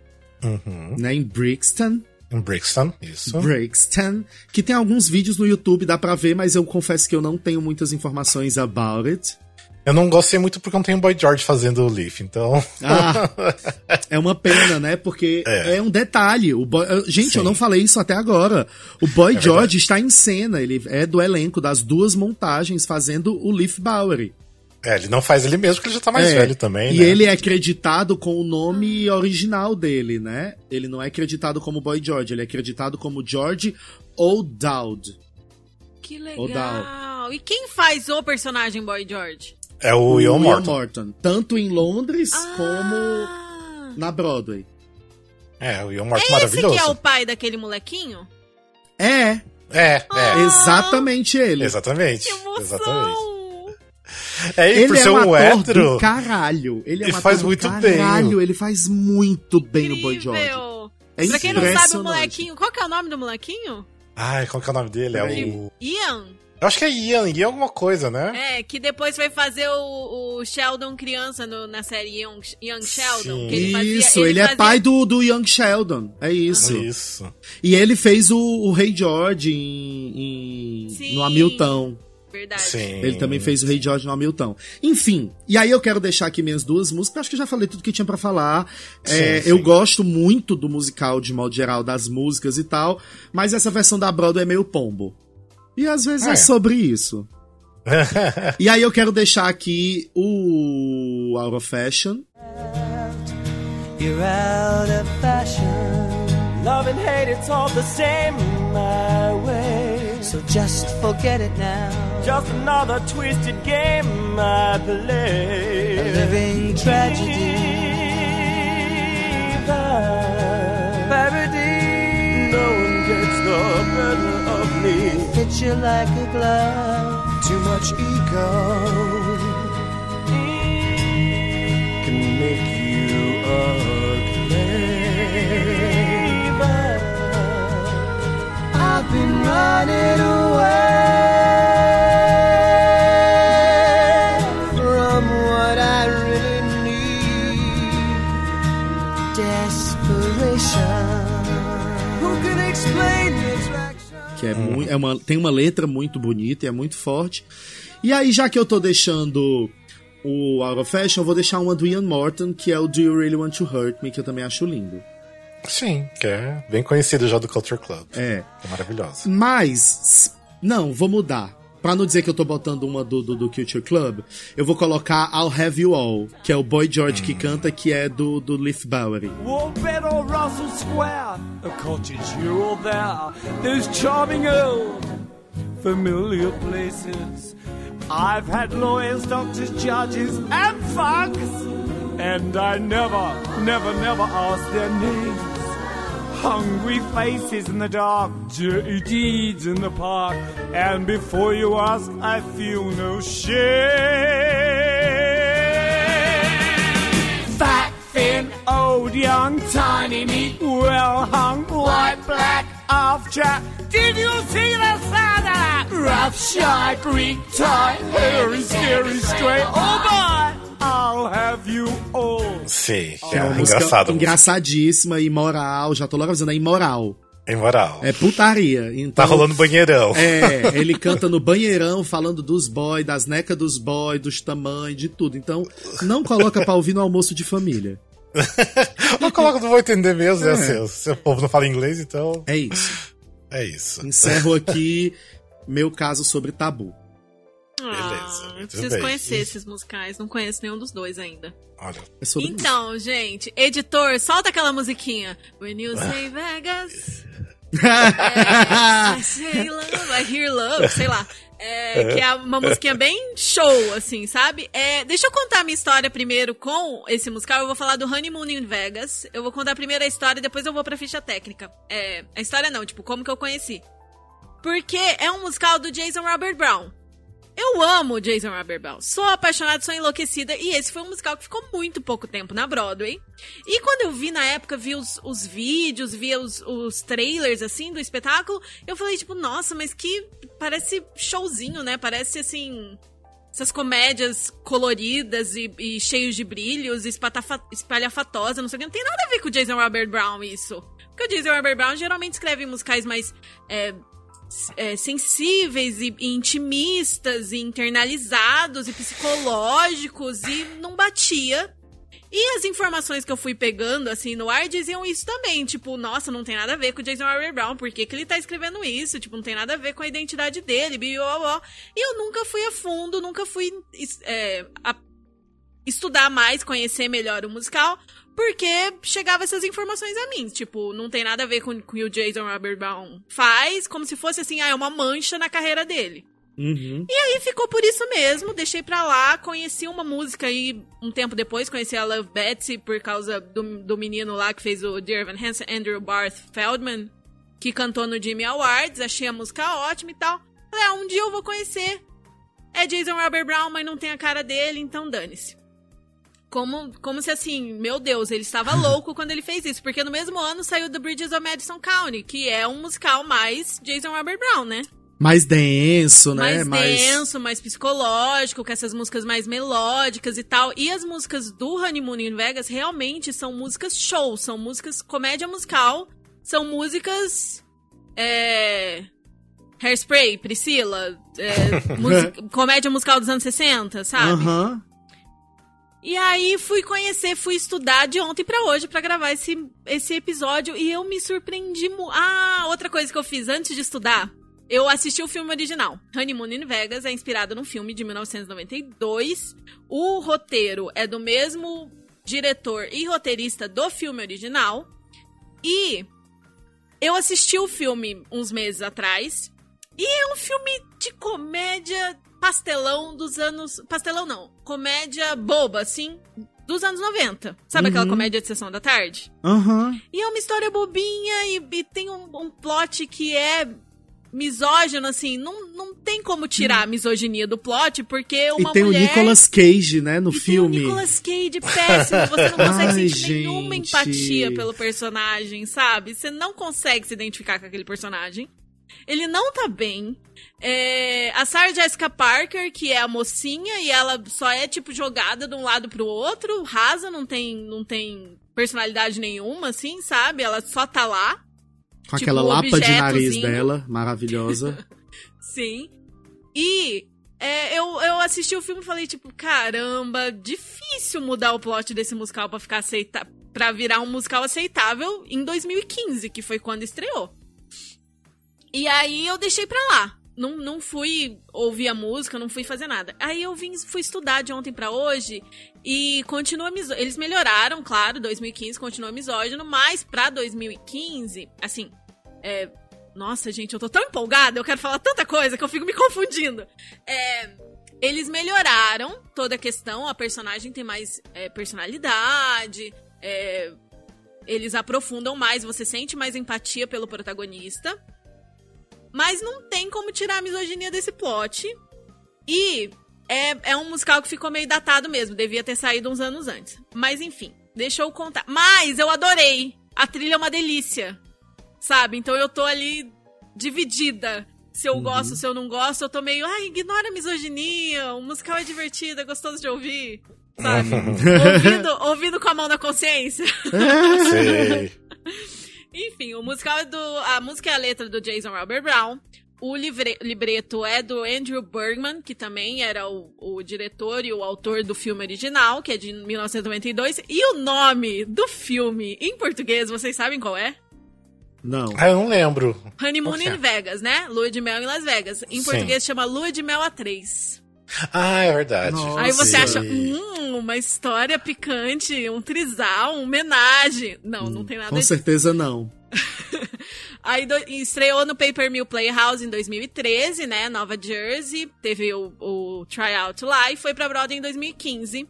Uhum. né, em Brixton. Em Brixton, isso. Brixton, que tem alguns vídeos no YouTube, dá pra ver, mas eu confesso que eu não tenho muitas informações about it. Eu não gostei muito porque não tem o Boy George fazendo o Leaf, então. Ah, é uma pena, né? Porque é, É. um detalhe. O boy- Gente, Sim. eu não falei isso até agora. O Boy É George verdade. está em cena. Ele é do elenco das duas montagens fazendo o Leaf Bowery. É, ele não faz ele mesmo, porque ele já tá mais É, velho também, E né? ele é creditado com o nome original dele, né? Ele não é creditado como Boy George, ele é creditado como George O'Dowd. Que legal. E quem faz o personagem Boy George? É o Ian Morton. Tanto em Londres Ah. como na Broadway. É, o Ian Morton Esse maravilhoso. que é o pai daquele molequinho? É, É, é. exatamente ele. Exatamente. Que emoção! Exatamente. É, e Ele por é ser um um ator hétero. do caralho. Ele é um Ele faz muito bem. caralho. Ele faz muito bem o Boy George. Incrível. É pra quem não sabe, o molequinho. Qual que é o nome do molequinho? Ai, qual que é o nome dele? É o. Ian. Eu acho que é Ian, Ian alguma coisa, né? É, que depois vai fazer o, o Sheldon criança no- na série Young, Young Sheldon. Sim. Que ele fazia, Isso, ele, é fazia- pai do, do Young Sheldon. É isso. Isso. E ele fez o, o Rei George em, em- Sim. no Hamilton. Verdade. Sim. Ele também fez o Rei George no Hamilton. Enfim, e aí eu quero deixar aqui minhas duas músicas. Acho que eu já falei tudo que tinha pra falar. É, Sim, Eu sim. gosto muito do musical, de modo geral, das músicas e tal. Mas essa versão da Broadway é meio pombo. E às vezes é, É. sobre isso. E aí eu quero deixar aqui o Out of Fashion. You're out of fashion. Love and hate, it's all the same my way. So just forget it now. Just another twisted game I play. A living tragedy. Parody. No one gets the better me hit you like a glove. Too much ego can make you ugly. But I've been running away. Que é, mui- é uma, tem uma letra muito bonita e é muito forte. E aí, já que eu tô deixando o Out of Fashion, eu vou deixar uma do Ian Morton, que é o Do You Really Want to Hurt Me, que eu também acho lindo. Sim, que é bem conhecido já do Culture Club. É. É maravilhosa. Mas, não, vou mudar. Pra não dizer que eu tô botando uma do, do, do Culture Club, eu vou colocar I'll Have You All, que é o Boy George que canta, que é do, do Leaf Bowery. Russell Square, a cottage here or there, those charming old familiar places. I've had lawyers, doctors, judges, and thugs, and I never, never, never asked their names. Hungry faces in the dark, dirty deeds in the park, and before you ask, I feel no shame. Fat, thin, old, young, tiny, neat, well hung, white, black, half chap. Did you see the that? Rough, shy, Greek tie, hairy, scary, straight. Oh my, I'll have you all. Sim, Que é, é engraçado. engraçadíssima, imoral, já tô logo avisando, é imoral. É moral. É putaria. Então, Tá rolando banheirão. É, ele canta no banheirão falando dos boy, das necas dos boy, dos tamanhos, de tudo. Então, não coloca pra ouvir no almoço de família. Eu coloco, não vou entender mesmo, né? É. Se, se o povo não fala inglês, então É isso. é isso. Encerro aqui meu caso sobre tabu. Beleza, Ah, muito preciso bem. conhecer esses musicais. Não conheço nenhum dos dois ainda. Olha, É isso. Então, gente, editor, solta aquela musiquinha. When you say Vegas, I say love, I hear love, sei lá. É, que é uma musiquinha bem show, assim, sabe? É, deixa eu contar a minha história primeiro com esse musical. Eu vou falar do Honeymoon in Vegas. Eu vou contar primeiro a história, depois eu vou pra ficha técnica. É, a história não, tipo, como que eu conheci. Porque é um musical do Jason Robert Brown. Eu amo Jason Robert Brown. Sou apaixonada, sou enlouquecida. E esse foi um musical que ficou muito pouco tempo na Broadway. E quando eu vi na época, vi os, os vídeos, vi os, os trailers, assim, do espetáculo, eu falei, tipo, nossa, mas que parece showzinho, né? Parece, assim, essas comédias coloridas e, e cheios de brilhos, espalhafatosa, não sei o que. Não tem nada a ver com o Jason Robert Brown isso. Porque o Jason Robert Brown geralmente escreve musicais mais é, é, sensíveis e, e intimistas e internalizados e psicológicos e não batia. E as informações que eu fui pegando, assim, no ar diziam isso também. Tipo, nossa, não tem nada a ver com o Jason Robert Brown. Por que, que ele tá escrevendo isso? Tipo, não tem nada a ver com a identidade dele. bi, ó, ó. E eu nunca fui a fundo, nunca fui é, a- estudar mais, conhecer melhor o musical. Porque chegava essas informações a mim. Tipo, não tem nada a ver com o que o Jason Robert Brown faz. Como se fosse assim, ah, é uma mancha na carreira dele. Uhum. E aí ficou por isso mesmo, deixei pra lá, conheci uma música aí um tempo depois, conheci a Love Betsy por causa do, do menino lá que fez o Dear Evan Hansen, Andrew Barth Feldman, que cantou no Jimmy Awards, achei a música ótima e tal. Falei, ah, um dia eu vou conhecer. É Jason Robert Brown, mas não tem a cara dele, então dane-se. Como, como se assim, meu Deus, ele estava louco quando ele fez isso, porque no mesmo ano saiu The Bridges of Madison County, que é um musical mais Jason Robert Brown, né? Mais denso, né? mais denso, mais psicológico, com essas músicas mais melódicas e tal. E as músicas do Honeymoon in Vegas realmente são músicas show, são músicas comédia musical, são músicas. É. Hairspray, Priscila, é, música- comédia musical dos anos 60, sabe? Aham. E aí fui conhecer, fui estudar de ontem pra hoje pra gravar esse, esse episódio e eu me surpreendi. mu- Ah, outra coisa que eu fiz antes de estudar. Eu assisti o filme original. Honeymoon in Vegas é inspirado num filme de 1992. O roteiro é do mesmo diretor e roteirista do filme original. E eu assisti o filme uns meses atrás. E é um filme de comédia pastelão dos anos. Pastelão não. Comédia boba, assim. Dos anos 90. Sabe aquela Uhum. comédia de sessão da tarde? Aham. E é uma história bobinha e, e tem um, um plot que é misógino, assim. Não, não tem como tirar a misoginia do plot, porque uma E tem mulher. o Nicolas Cage, né, no e filme. Tem o Nicolas Cage péssimo. Você não consegue Ai, sentir nenhuma gente. empatia pelo personagem, sabe? Você não consegue se identificar com aquele personagem. Ele não tá bem. É, a Sarah Jessica Parker, que é a mocinha, e ela só é, tipo, jogada de um lado pro outro, rasa, não tem, não tem personalidade nenhuma, assim, sabe? Ela só tá lá. Com Tipo, aquela lapa de nariz dela, maravilhosa. Sim. E é, eu, eu assisti o filme e falei, tipo, caramba, difícil mudar o plot desse musical pra ficar aceita para virar um musical aceitável em 2015, que foi quando estreou. E aí eu deixei pra lá. Não, não fui ouvir a música, não fui fazer nada. Aí eu vim, fui estudar de ontem pra hoje e continua. Eles melhoraram, claro, 2015 continua misógino, mas pra 2015, assim, é, nossa, gente, eu tô tão empolgada, eu quero falar tanta coisa que eu fico me confundindo. É, eles melhoraram toda a questão, a personagem tem mais é, personalidade, é, eles aprofundam mais, você sente mais empatia pelo protagonista. Mas não tem como tirar a misoginia desse plot. E é, é um musical que ficou meio datado mesmo, devia ter saído uns anos antes. Mas enfim, deixa eu contar. Mas eu adorei! A trilha é uma delícia sabe? Então eu tô ali dividida. Se eu gosto, se eu não gosto, eu tô meio, ai, ignora a misoginia, o musical é divertido, é gostoso de ouvir, sabe? ouvindo, ouvindo com a mão na consciência. Sei. Enfim, o musical é do. A música é a letra do Jason Robert Brown. O livre- libreto é do Andrew Bergman, que também era o, o diretor e o autor do filme original, que é de 1992. E o nome do filme, em português, vocês sabem qual é? Não. Ah, eu não lembro. Honeymoon que é? in Vegas, né? Lua de mel em Las Vegas. Em Sim. português chama Lua de Mel A3. Ah, é verdade. Nossa. Aí você Sim. acha, hum, uma história picante, um trisal, uma homenagem. Não, não tem nada Com disso. certeza não. Aí do- estreou no Paper Mill Playhouse em 2013, né? Nova Jersey. Teve o, o tryout lá e foi pra Broadway em 2015.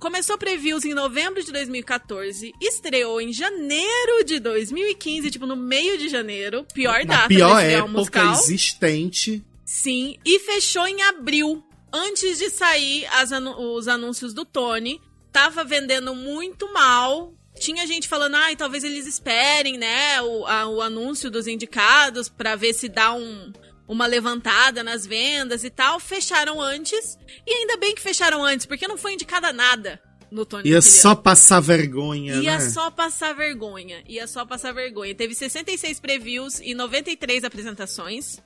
Começou previews em novembro de 2014, estreou em janeiro de 2015, tipo no meio de janeiro, pior Na data pior de estrear um época musical. existente. Sim, e fechou em abril, antes de sair anu- os anúncios do Tony. Tava vendendo muito mal. Tinha gente falando, ai, talvez eles esperem, né, o, a- o anúncio dos indicados pra ver se dá um, uma levantada nas vendas e tal. Fecharam antes. E ainda bem que fecharam antes, porque não foi indicada nada no Tony. Ia só passar vergonha, Ia né? só passar vergonha. Ia só passar vergonha. Teve 66 previews e 93 apresentações.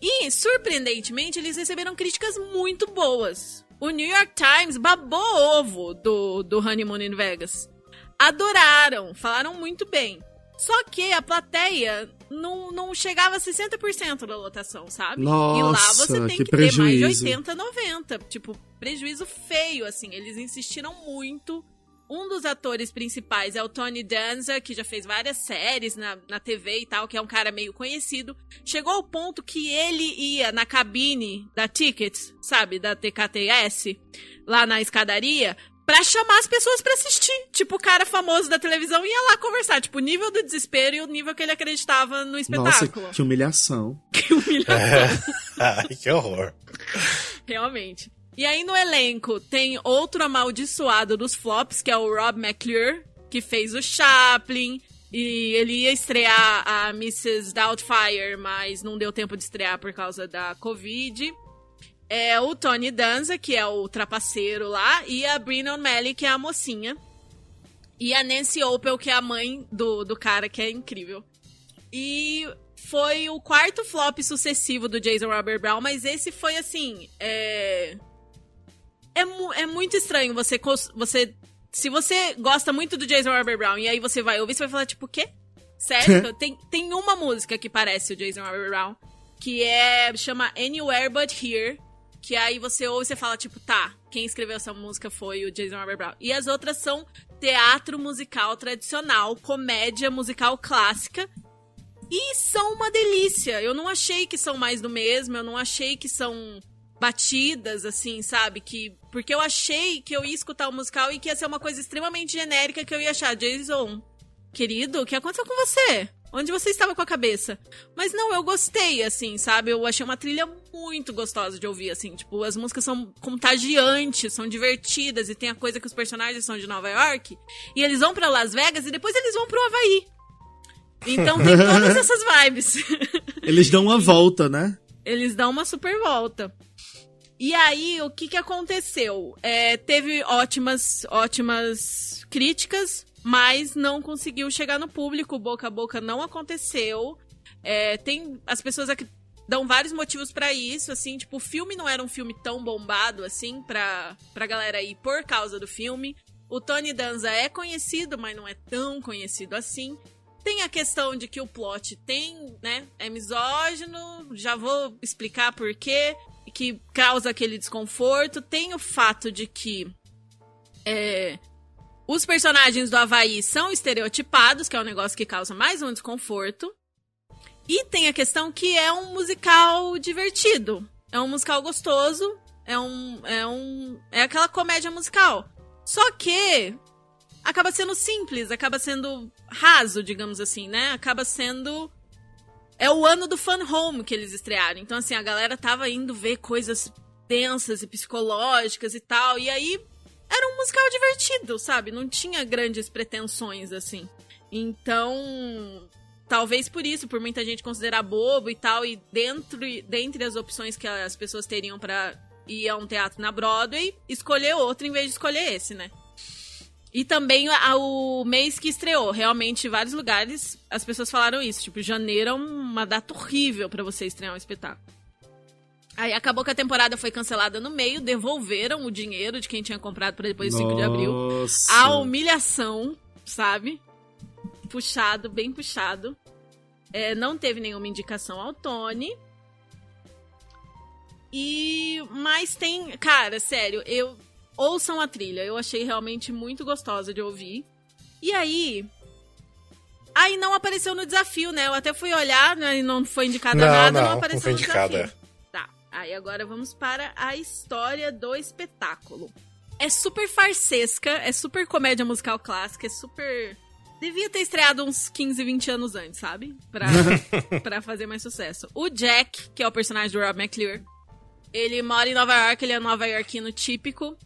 E, surpreendentemente, eles receberam críticas muito boas. O New York Times babou ovo do, do Honeymoon in Vegas. Adoraram, falaram muito bem. Só que a plateia não, não chegava a 60% da lotação, sabe? e lá Nossa, você tem que que, ter mais de prejuízo. 80, 90. Tipo, prejuízo feio, assim. Eles insistiram muito. Um dos atores principais é o Tony Danza, que já fez várias séries na, na TV e tal, que é um cara meio conhecido. Chegou ao ponto que ele ia na cabine da Tickets, sabe, da TKTS, lá na escadaria, pra chamar as pessoas pra assistir. Tipo, o cara famoso da televisão ia lá conversar. Tipo, o nível do desespero e o nível que ele acreditava no Nossa, espetáculo. que humilhação. Que humilhação. Ai, que horror. Realmente. E aí no elenco tem outro amaldiçoado dos flops, que é o Rob McClure, que fez o Chaplin. E ele ia estrear a Mrs. Doubtfire, mas não deu tempo de estrear por causa da Covid. É o Tony Danza, que é o trapaceiro lá, e a Brennan O'Malley, que é a mocinha. E a Nancy Opel, que é a mãe do, do cara, que é incrível. E foi o quarto flop sucessivo do Jason Robert Brown, mas esse foi assim. É, é, mu- é muito estranho você, você. Se você gosta muito do Jason Robert Brown e aí você vai ouvir, você vai falar, tipo, o quê? Sério? tem, tem uma música que parece o Jason Robert Brown, que é. chama Anywhere But Here. Que aí você ouve e você fala, tipo, tá, quem escreveu essa música foi o Jason Robert Brown. E as outras são teatro musical tradicional, comédia musical clássica. E são uma delícia. Eu não achei que são mais do mesmo, eu não achei que são batidas, assim, sabe? Que Porque eu achei que eu ia escutar o musical e que ia ser uma coisa extremamente genérica que eu ia achar. Jason, querido, o que aconteceu com você? Onde você estava com a cabeça? Mas não, eu gostei, assim, sabe? Eu achei uma trilha muito gostosa de ouvir, assim. Tipo, as músicas são contagiantes, são divertidas e tem a coisa que os personagens são de Nova York. E eles vão pra Las Vegas e depois eles vão pro Havaí. Então tem todas essas vibes. Eles dão uma volta, né? Eles dão uma super volta. E aí, o que que aconteceu? É, teve ótimas, ótimas críticas, mas não conseguiu chegar no público, boca a boca não aconteceu. É, tem as pessoas ac- dão vários motivos pra isso, assim, tipo, o filme não era um filme tão bombado assim pra, pra galera ir por causa do filme. O Tony Danza é conhecido, mas não é tão conhecido assim. Tem a questão de que o plot tem, né, é misógino, já vou explicar por quê, que causa aquele desconforto. Tem o fato de que é, os personagens do Havaí são estereotipados, que é um negócio que causa mais um desconforto. E tem a questão que é um musical divertido. É um musical gostoso. É um. É um. É aquela comédia musical. Só que acaba sendo simples, acaba sendo raso, digamos assim, né? Acaba sendo. É o ano do Fun Home que eles estrearam. Então, assim, a galera tava indo ver coisas densas e psicológicas e tal. E aí era um musical divertido, sabe? Não tinha grandes pretensões, assim. Então, talvez por isso, por muita gente considerar bobo e tal, e dentro, dentre as opções que as pessoas teriam pra ir a um teatro na Broadway, escolher outro em vez de escolher esse, né? E também o mês que estreou, realmente, em vários lugares, as pessoas falaram isso. Tipo, janeiro é uma data horrível pra você estrear um espetáculo. Aí acabou que a temporada foi cancelada no meio, devolveram o dinheiro de quem tinha comprado pra depois do 5 de abril. A humilhação, sabe? Puxado, bem puxado. É, não teve nenhuma indicação ao Tony. E. Mas tem. Cara, sério, eu. Ouçam a trilha. Eu achei realmente muito gostosa de ouvir. E aí. Aí não apareceu no desafio, né? Eu até fui olhar, né? E não foi indicada Não, nada, não, não, não apareceu foi no indicada. desafio. Tá. Aí agora vamos para a história do espetáculo. É super farsesca, é super comédia musical clássica, é super. Devia ter estreado uns 15, 20 anos antes, sabe? Pra, pra fazer mais sucesso. O Jack, que é o personagem do Rob McClure, ele mora em Nova York, ele é nova iorquino típico.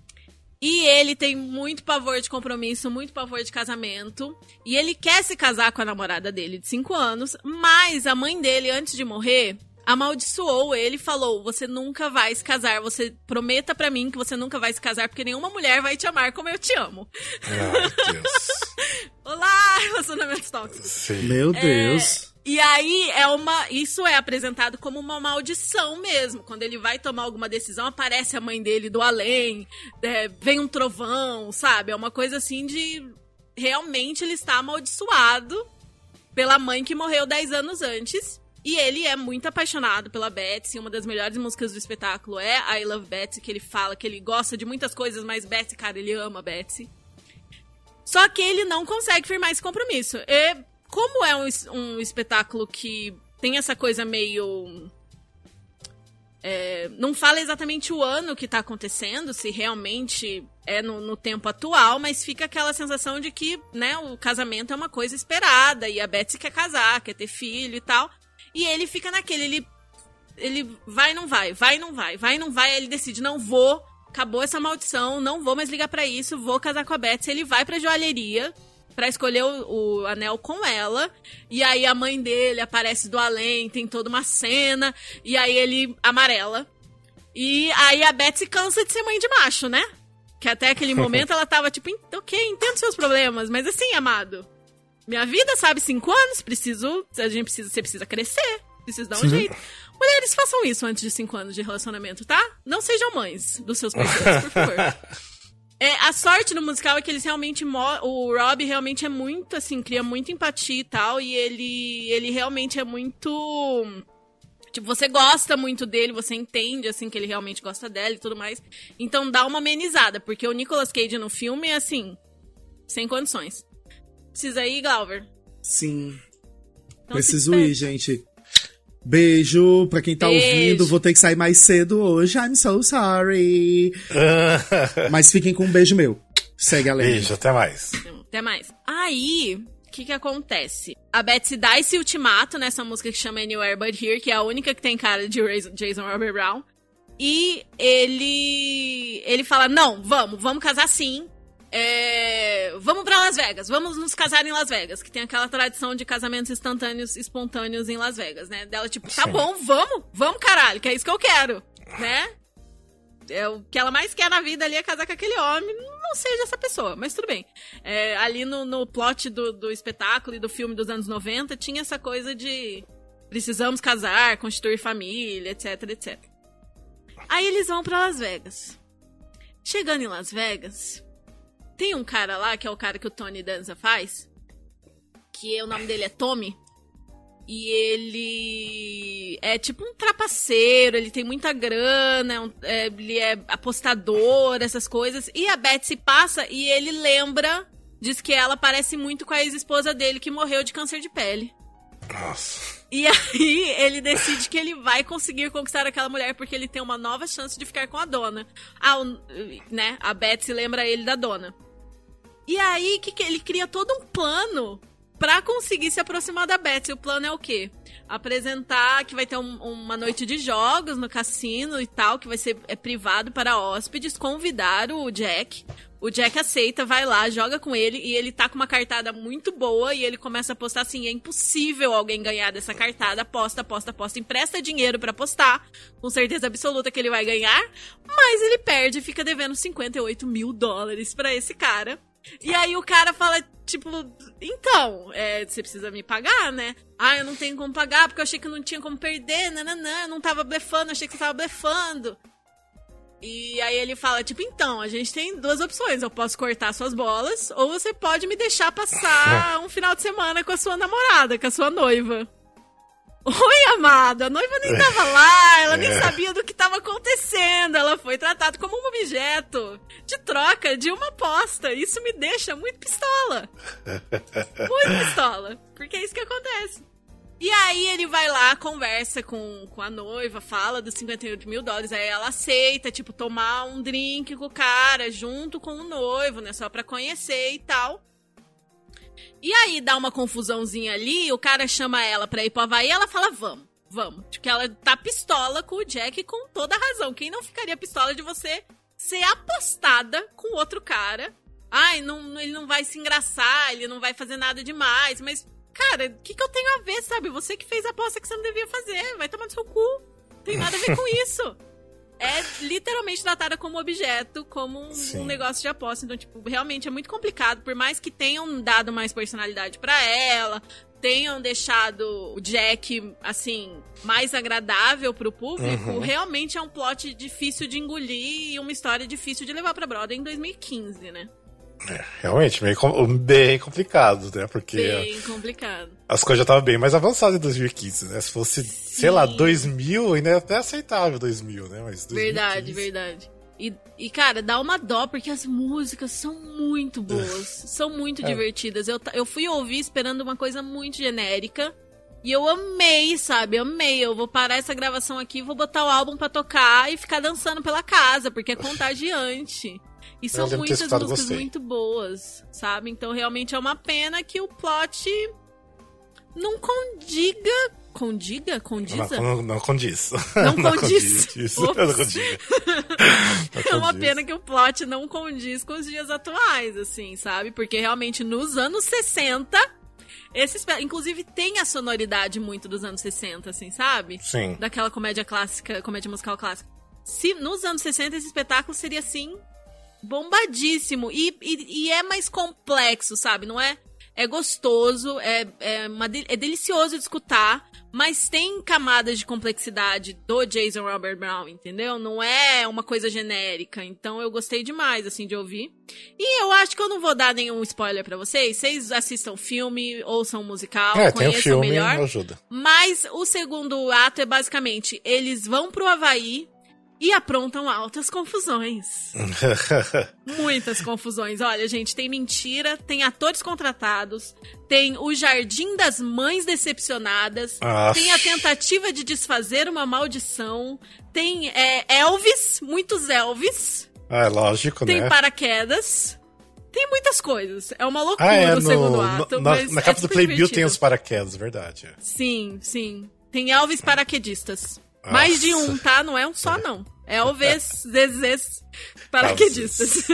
E ele tem muito pavor de compromisso, muito pavor de casamento. E ele quer se casar com a namorada dele de 5 anos, mas a mãe dele, antes de morrer, amaldiçoou ele e falou: Você nunca vai se casar. Você prometa pra mim que você nunca vai se casar, porque nenhuma mulher vai te amar como eu te amo. Ai, Deus. Olá, relacionamentos tóxicos. Sim. Meu Deus. E aí é uma. Isso é apresentado como uma maldição mesmo. Quando ele vai tomar alguma decisão, aparece a mãe dele do além, é, vem um trovão, sabe? É uma coisa assim de. Realmente ele está amaldiçoado pela mãe que morreu 10 anos antes. E ele é muito apaixonado pela Betsy. Uma das melhores músicas do espetáculo é I Love Betsy, que ele fala que ele gosta de muitas coisas, mas Betsy, cara, ele ama Betsy. Só que ele não consegue firmar esse compromisso. E como é um, um espetáculo que tem essa coisa meio. é, não fala exatamente o ano que tá acontecendo, se realmente é no, no tempo atual, mas fica aquela sensação de que, né, o casamento é uma coisa esperada e a Betsy quer casar, quer ter filho e tal. E ele fica naquele, ele, ele vai não vai, vai não vai, vai não vai, aí ele decide, não vou, acabou essa maldição, não vou mais ligar pra isso, vou casar com a Betsy. Ele vai pra joalheria pra escolher o, o anel com ela, e aí a mãe dele aparece do além, tem toda uma cena, e aí ele amarela. E aí a Betsy cansa de ser mãe de macho, né? Que até aquele momento ela tava tipo, "Ent- ok, entendo seus problemas, mas assim, amado, minha vida, sabe, cinco anos, preciso, a gente precisa, você precisa crescer, precisa dar um jeito. Mulheres, façam isso antes de cinco anos de relacionamento, tá? Não sejam mães dos seus parceiros, por favor. É, a sorte no musical é que eles realmente. O Rob realmente é muito, assim, cria muita empatia e tal. E ele, ele realmente é muito. Tipo, você gosta muito dele, você entende, assim, que ele realmente gosta dela e tudo mais. Então dá uma amenizada, porque o Nicolas Cage no filme é assim. Sem condições. Precisa ir, Glauber? Sim. Então, Preciso ir, gente. Beijo pra quem tá Beijo. ouvindo. Vou ter que sair mais cedo hoje. I'm so sorry. Mas fiquem com um beijo meu. Segue a lenda. Beijo, até mais. Até mais. Aí, o que que acontece? A Betsy dá esse ultimato nessa música que chama Anywhere But Here, que é a única que tem cara de Jason Robert Brown. E ele ele fala: "Não, vamos, vamos casar sim. É, vamos pra Las Vegas, vamos nos casar em Las Vegas, que tem aquela tradição de casamentos instantâneos, espontâneos em Las Vegas, né? Dela, tipo, tá Sim. bom, vamos, vamos caralho, que é isso que eu quero, né? É, o que ela mais quer na vida ali é casar com aquele homem, não seja essa pessoa, mas tudo bem. É, ali no, no plot do, do espetáculo e do filme dos anos 90, tinha essa coisa de precisamos casar, constituir família, etc, etc. Aí eles vão pra Las Vegas. Chegando em Las Vegas, tem um cara lá, que é o cara que o Tony Danza faz, que o nome dele é Tommy. E ele é tipo um trapaceiro, ele tem muita grana, é um- é, ele é apostador, essas coisas. E a Betsy passa e ele lembra, diz que ela parece muito com a ex-esposa dele que morreu de câncer de pele. Nossa. E aí ele decide que ele vai conseguir conquistar aquela mulher porque ele tem uma nova chance de ficar com a dona. Ah, o- né? A Betsy lembra ele da dona. E aí que, que ele cria todo um plano pra conseguir se aproximar da Betsy. O plano é o quê? Apresentar que vai ter um- uma noite de jogos no cassino e tal, que vai ser é, privado para hóspedes, convidar o Jack. O Jack aceita, vai lá, joga com ele e ele tá com uma cartada muito boa e ele começa a apostar assim, é impossível alguém ganhar dessa cartada, aposta, aposta, aposta, empresta dinheiro pra apostar, com certeza absoluta que ele vai ganhar, mas ele perde e fica devendo 58 mil dólares pra esse cara. E aí o cara fala, tipo, então, é, você precisa me pagar, né? Ah, eu não tenho como pagar porque eu achei que não tinha como perder, nananã, eu não tava blefando, eu achei que você tava blefando. E aí ele fala, tipo, então, a gente tem duas opções. Eu posso cortar suas bolas, ou você pode me deixar passar um final de semana com a sua namorada, com a sua noiva. Oi, amada, a noiva nem tava lá, ela nem sabia do que tava acontecendo. Ela foi tratada como um objeto de troca de uma aposta. Isso me deixa muito pistola. Muito pistola. Porque é isso que acontece. E aí ele vai lá, conversa com, com a noiva, fala dos 58 mil dólares, aí ela aceita, tipo, tomar um drink com o cara, junto com o noivo, né? Só pra conhecer e tal. E aí dá uma confusãozinha ali, o cara chama ela pra ir pro Havaí, ela fala, vamos, vamos. Porque ela tá pistola com o Jack com toda razão. Quem não ficaria pistola de você ser apostada com outro cara? Ai, não, ele não vai se engraçar, ele não vai fazer nada demais, mas Cara, o que, que eu tenho a ver, sabe? Você que fez a aposta que você não devia fazer. Vai tomar no seu cu. Não tem nada a ver com isso. É literalmente tratada como objeto, como um, um negócio de aposta. Então, tipo, realmente é muito complicado. Por mais que tenham dado mais personalidade pra ela, tenham deixado o Jack, assim, mais agradável pro público, realmente é um plot difícil de engolir e uma história difícil de levar pra Broadway em 2015, né? Realmente, meio bem complicado, né? Porque Bem complicado. as coisas já estavam bem mais avançadas em 2015, né? Se fosse, sei lá, 2000, ainda é até aceitável 2000, né? Mas 2015, Verdade, verdade. E, e, cara, dá uma dó, porque as músicas são muito boas. são muito É. divertidas. Eu, eu fui ouvir esperando uma coisa muito genérica. E eu amei, sabe? Amei. Eu vou parar essa gravação aqui, vou botar o álbum pra tocar e ficar dançando pela casa, porque é contagiante. E são muitas músicas gostei. muito boas, sabe? Então realmente é uma pena que o plot não condiga. Condiga? Condiza? Não, não, não condiz. Não condiz. Não condiz. É uma pena que o plot não condiz com os dias atuais, assim, sabe? Porque realmente nos anos 60, esse espe- inclusive tem a sonoridade muito dos anos 60, assim, sabe? Sim. Daquela comédia clássica, comédia musical clássica. Se nos anos 60 esse espetáculo seria assim bombadíssimo e, e, e é mais complexo, sabe? Não é é gostoso, é, é, uma é delicioso de escutar, mas tem camadas de complexidade do Jason Robert Brown, entendeu? Não é uma coisa genérica. Então eu gostei demais, assim, de ouvir. E eu acho que eu não vou dar nenhum spoiler pra vocês. Vocês assistam filme, ouçam musical, É, tem o conheçam filme, melhor. ajuda. Mas o segundo ato é basicamente: eles vão pro Havaí e aprontam altas confusões. Muitas confusões. Olha, gente, tem mentira, tem atores contratados, tem o Jardim das Mães Decepcionadas, Ah. tem a tentativa de desfazer uma maldição, tem é, Elvis, muitos Elvis, ah, é lógico, tem né? paraquedas. Tem muitas coisas. É uma loucura Ah, é, o segundo no, ato. no- na, na é capa do super Playbill tem os paraquedas, verdade. é. Sim, sim. Tem Elvis paraquedistas. Mais de um, tá? Não é um só, não. Elvis, Zezés, paraquedistas.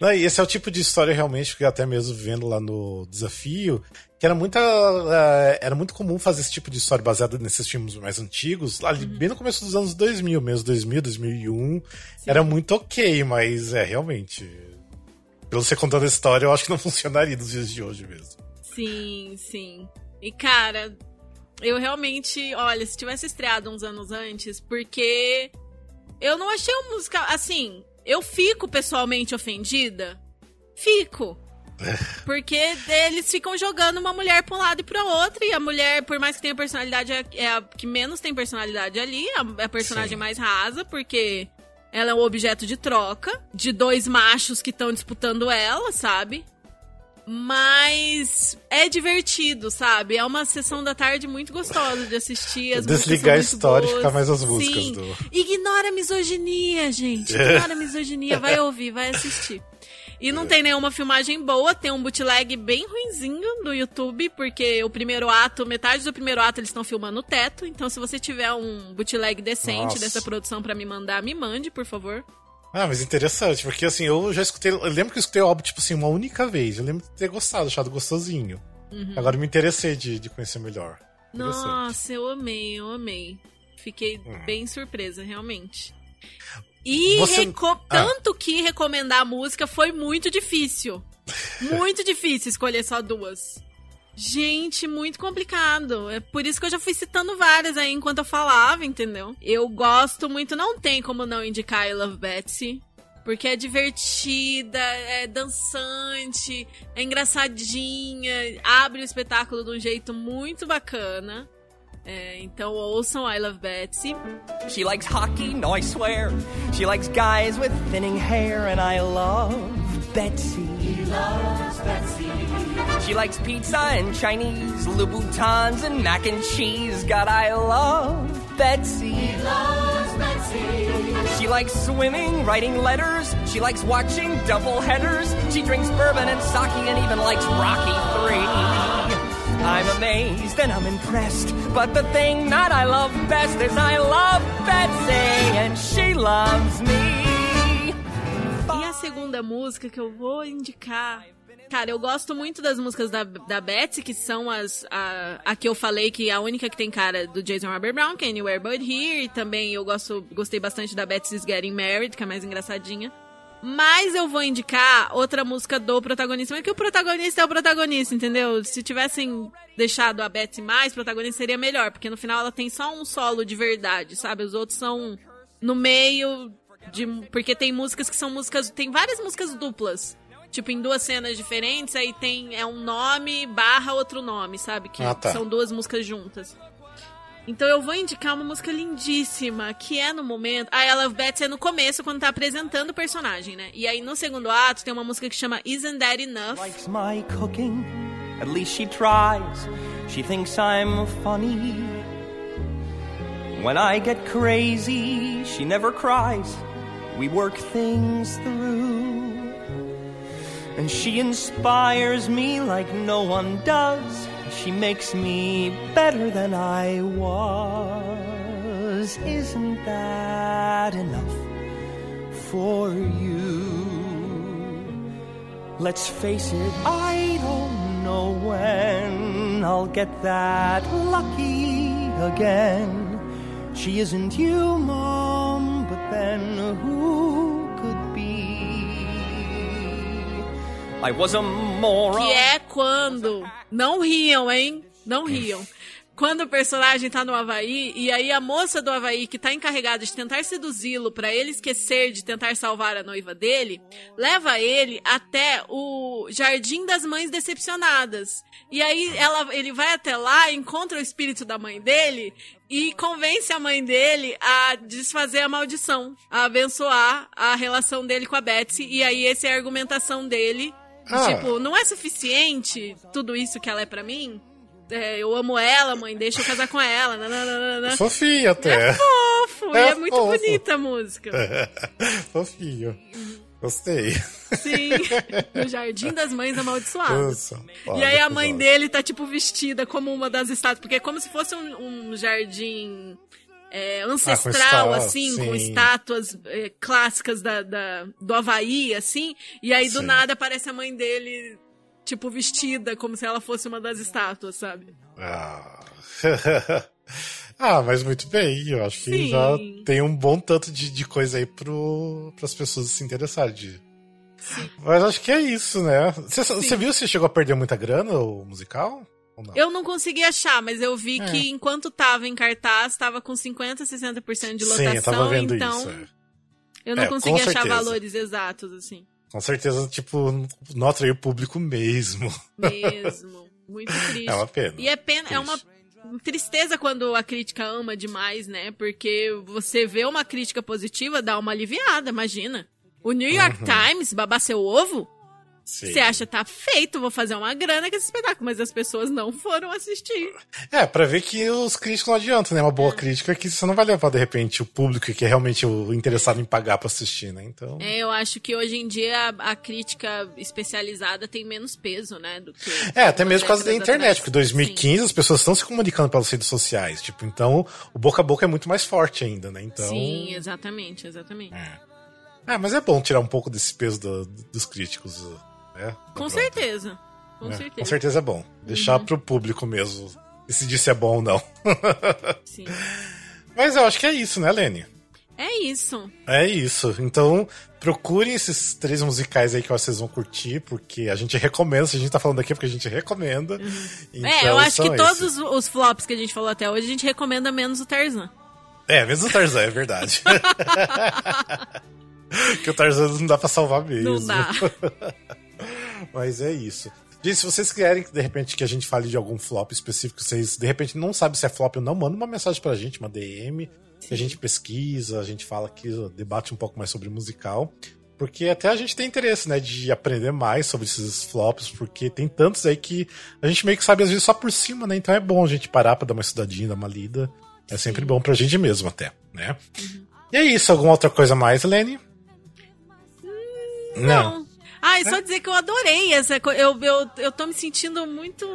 Não, e esse é o tipo de história realmente que eu até mesmo vendo lá no desafio, que era muita eh, era muito comum fazer esse tipo de história baseada nesses filmes mais antigos, ali bem no começo dos anos 2000 mesmo, 2000, 2001, era muito ok, mas é realmente pelo você contando a história, eu acho que não funcionaria nos dias de hoje mesmo. Sim, sim. E cara, eu realmente, olha, se tivesse estreado uns anos antes, porque eu não achei um musical. Assim, eu fico pessoalmente ofendida. Fico. Porque eles ficam jogando uma mulher pra um lado e pra outro, e a mulher, por mais que tenha personalidade, é é a que menos tem personalidade ali, é a personagem Sim. mais rasa, porque ela é um objeto de troca de dois machos que estão disputando ela, sabe? Mas é divertido, sabe? É uma sessão da tarde muito gostosa de assistir. As músicas Desligar a história e boas. ficar mais as músicas Sim. do- Ignora a misoginia, gente. Ignora a misoginia. Vai ouvir, vai assistir. E não tem nenhuma filmagem boa, tem um bootleg bem ruinzinho do YouTube, porque o primeiro ato, metade do primeiro ato eles estão filmando no teto. Então, se você tiver um bootleg decente Nossa. dessa produção pra me mandar, me mande, por favor. Ah, mas interessante, porque assim, eu já escutei. Eu lembro que eu escutei o álbum, tipo assim, uma única vez. Eu lembro de ter gostado, achado gostosinho. Agora me interessei de, de conhecer melhor. Nossa, eu amei, eu amei. Fiquei bem surpresa, realmente. E Você- reco- Ah. tanto que recomendar a música foi muito difícil. Muito difícil escolher só duas. Gente, muito complicado. É por isso que eu já fui citando várias aí enquanto eu falava, entendeu? Eu gosto muito, não tem como não indicar I Love Betsy. Porque é divertida, é dançante, é engraçadinha, abre o espetáculo de um jeito muito bacana. É, então ouçam I Love Betsy. She likes hockey, no, I swear. She likes guys with thinning hair, and I love Betsy. He loves Betsy. She likes pizza and Chinese, Louboutins and mac and cheese. God, I love Betsy. He loves Betsy. She likes swimming, writing letters. She likes watching double headers. She drinks bourbon and sake and even likes Rocky 3. I'm amazed and I'm impressed. But the thing that I love best is I love Betsy and she loves me. E a segunda música que eu vou indicar. Cara, eu gosto muito das músicas da, da Betsy, que são as. A, a que eu falei que a única que tem cara do Jason Robert Brown, que é Anywhere But Here. E também eu gosto, gostei bastante da Betsy's Getting Married, que é mais engraçadinha. Mas eu vou indicar outra música do protagonista, mas que o protagonista é o protagonista, entendeu? Se tivessem deixado a Betsy mais protagonista, seria melhor, porque no final ela tem só um solo de verdade, sabe? Os outros são no meio de. Porque tem músicas que são músicas. Tem várias músicas duplas. Tipo, em duas cenas diferentes, aí tem. É um nome barra outro nome, sabe? Que Ah, tá. são duas músicas juntas. Então eu vou indicar uma música lindíssima, que é no momento. A I Love Betsy é no começo, quando tá apresentando o personagem, né? E aí no segundo ato tem uma música que chama Isn't That Enough? Likes my cooking, at least she tries. She thinks I'm funny. When I get crazy, she never cries. We work things through. And she inspires me like no one does. She makes me better than I was. Isn't that enough for you? Let's face it, I don't know when I'll get that lucky again. She isn't you, Mom, but then who Que é quando. Não riam, hein? Não riam. Quando o personagem tá no Havaí e aí a moça do Havaí que tá encarregada de tentar seduzi-lo pra ele esquecer de tentar salvar a noiva dele, leva ele até o Jardim das Mães Decepcionadas. E aí ela, ele vai até lá, encontra o espírito da mãe dele e convence a mãe dele a desfazer a maldição, a abençoar a relação dele com a Betsy. E aí essa é a argumentação dele. Ah. Tipo, não é suficiente tudo isso que ela é pra mim? É, eu amo ela, mãe, deixa eu casar com ela. nananana. Fofinho até. Fofo, É e é muito fofo. bonita a música. Fofinho. Gostei. Sim, no Jardim das Mães Amaldiçoadas. E aí a mãe dele tá, tipo, vestida como uma das estátuas. Porque é como se fosse um, um jardim é, ancestral, estátua, assim, com sim. estátuas é, clássicas da, da- do Havaí, assim, e aí do Sim. nada aparece a mãe dele, tipo, vestida, como se ela fosse uma das estátuas, sabe? Ah. ah, mas muito bem. Eu acho que Sim. já tem um bom tanto de, de coisa aí pro, pras pessoas se interessarem. De... Mas acho que é isso, né? Você viu se chegou a perder muita grana o musical? Não? Eu não consegui achar, mas eu vi É. que enquanto tava em cartaz, tava com 50, 60% de Sim, lotação, eu tava vendo então isso. é. eu não É, consegui achar certeza. valores exatos, assim. Com certeza, tipo, não atraiu o público mesmo. Mesmo. Muito triste. É uma pena. E é pena, é uma tristeza quando a crítica ama demais, né? Porque você vê uma crítica positiva, dá uma aliviada, imagina. O New York Uhum. Times babar seu ovo, Sim. você acha tá feito, vou fazer uma grana com esse espetáculo, mas as pessoas não foram assistir. É, pra ver que os críticos não adiantam, né? Uma boa crítica que você não vai levar, de repente, o público que é realmente o interessado em pagar pra assistir, né? Então. É, eu acho que hoje em dia a, a crítica especializada tem menos peso, né? Do que. É, até mesmo por causa da internet, atrás. porque 2015 as pessoas estão se comunicando pelas redes sociais, tipo, então o boca a boca é muito mais forte ainda, né? Então. Sim, exatamente, exatamente. É, mas é bom tirar um pouco desse peso do- dos críticos, né? Com Pronto. certeza. Com É, certeza. Com certeza é bom. Deixar pro público mesmo decidir se é bom ou não. Sim. mas eu acho que é isso, né, Lene? É isso. É isso. Então, procurem esses três musicais aí que vocês vão curtir, porque a gente recomenda. Se a gente tá falando aqui é porque a gente recomenda. Então, é, eu acho que todos esses. os, os flops que a gente falou até hoje, a gente recomenda menos o Tarzan. É, mesmo o Tarzan, é verdade. que o Tarzan não dá pra salvar mesmo. Não dá. Mas é isso. Gente, se vocês querem, de repente, que a gente fale de algum flop específico, vocês, de repente, não sabem se é flop ou não, manda uma mensagem pra gente, uma DM, que a gente pesquisa, a gente fala aqui, debate um pouco mais sobre musical. Porque até a gente tem interesse, né, de aprender mais sobre esses flops, porque tem tantos aí que a gente meio que sabe, às vezes, só por cima, né? Então é bom a gente parar pra dar uma estudadinha, dar uma lida. É sempre bom pra gente mesmo, até, né? E é isso, alguma outra coisa mais, Lene? Não. Ah, e só dizer que eu adorei essa. Eu, eu, eu tô me sentindo muito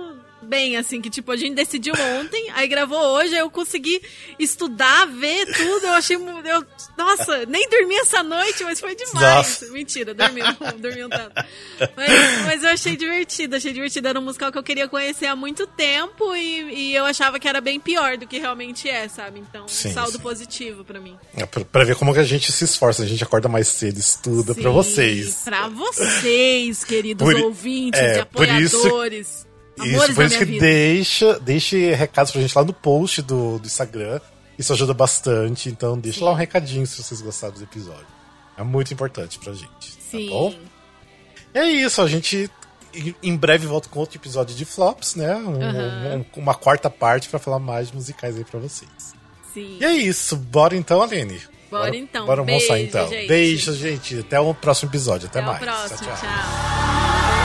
bem, assim, que tipo, a gente decidiu ontem, aí gravou hoje, aí eu consegui estudar, ver tudo. Eu achei. Eu, nossa, nem dormi essa noite, mas foi demais. Nossa. Mentira, dormi, dormi um tanto. Mas, mas eu achei divertido, achei divertido. Era um musical que eu queria conhecer há muito tempo e, e eu achava que era bem pior do que realmente é, sabe? Então, Sim, saldo sim. positivo pra mim. É pra, pra ver como que a gente se esforça, a gente acorda mais cedo, estuda pra Sim, vocês. Pra vocês, queridos Por- ouvintes é, e por isso- por isso que vida. deixa, deixe recados pra gente lá no post do, do Instagram. Isso ajuda bastante, então deixa lá um recadinho se vocês gostaram do episódio. É muito importante pra gente. Sim. Tá bom? E é isso, a gente em- breve volta com outro episódio de Flops, né? Um- Aham. um- uma quarta parte pra falar mais de musicais aí pra vocês. Sim. E é isso, bora então, Aline. Bora então. Bora almoçar Beijo, então. gente. Beijo, gente. Até o próximo episódio. Até, Até mais. próximo. Tchau, tchau. tchau.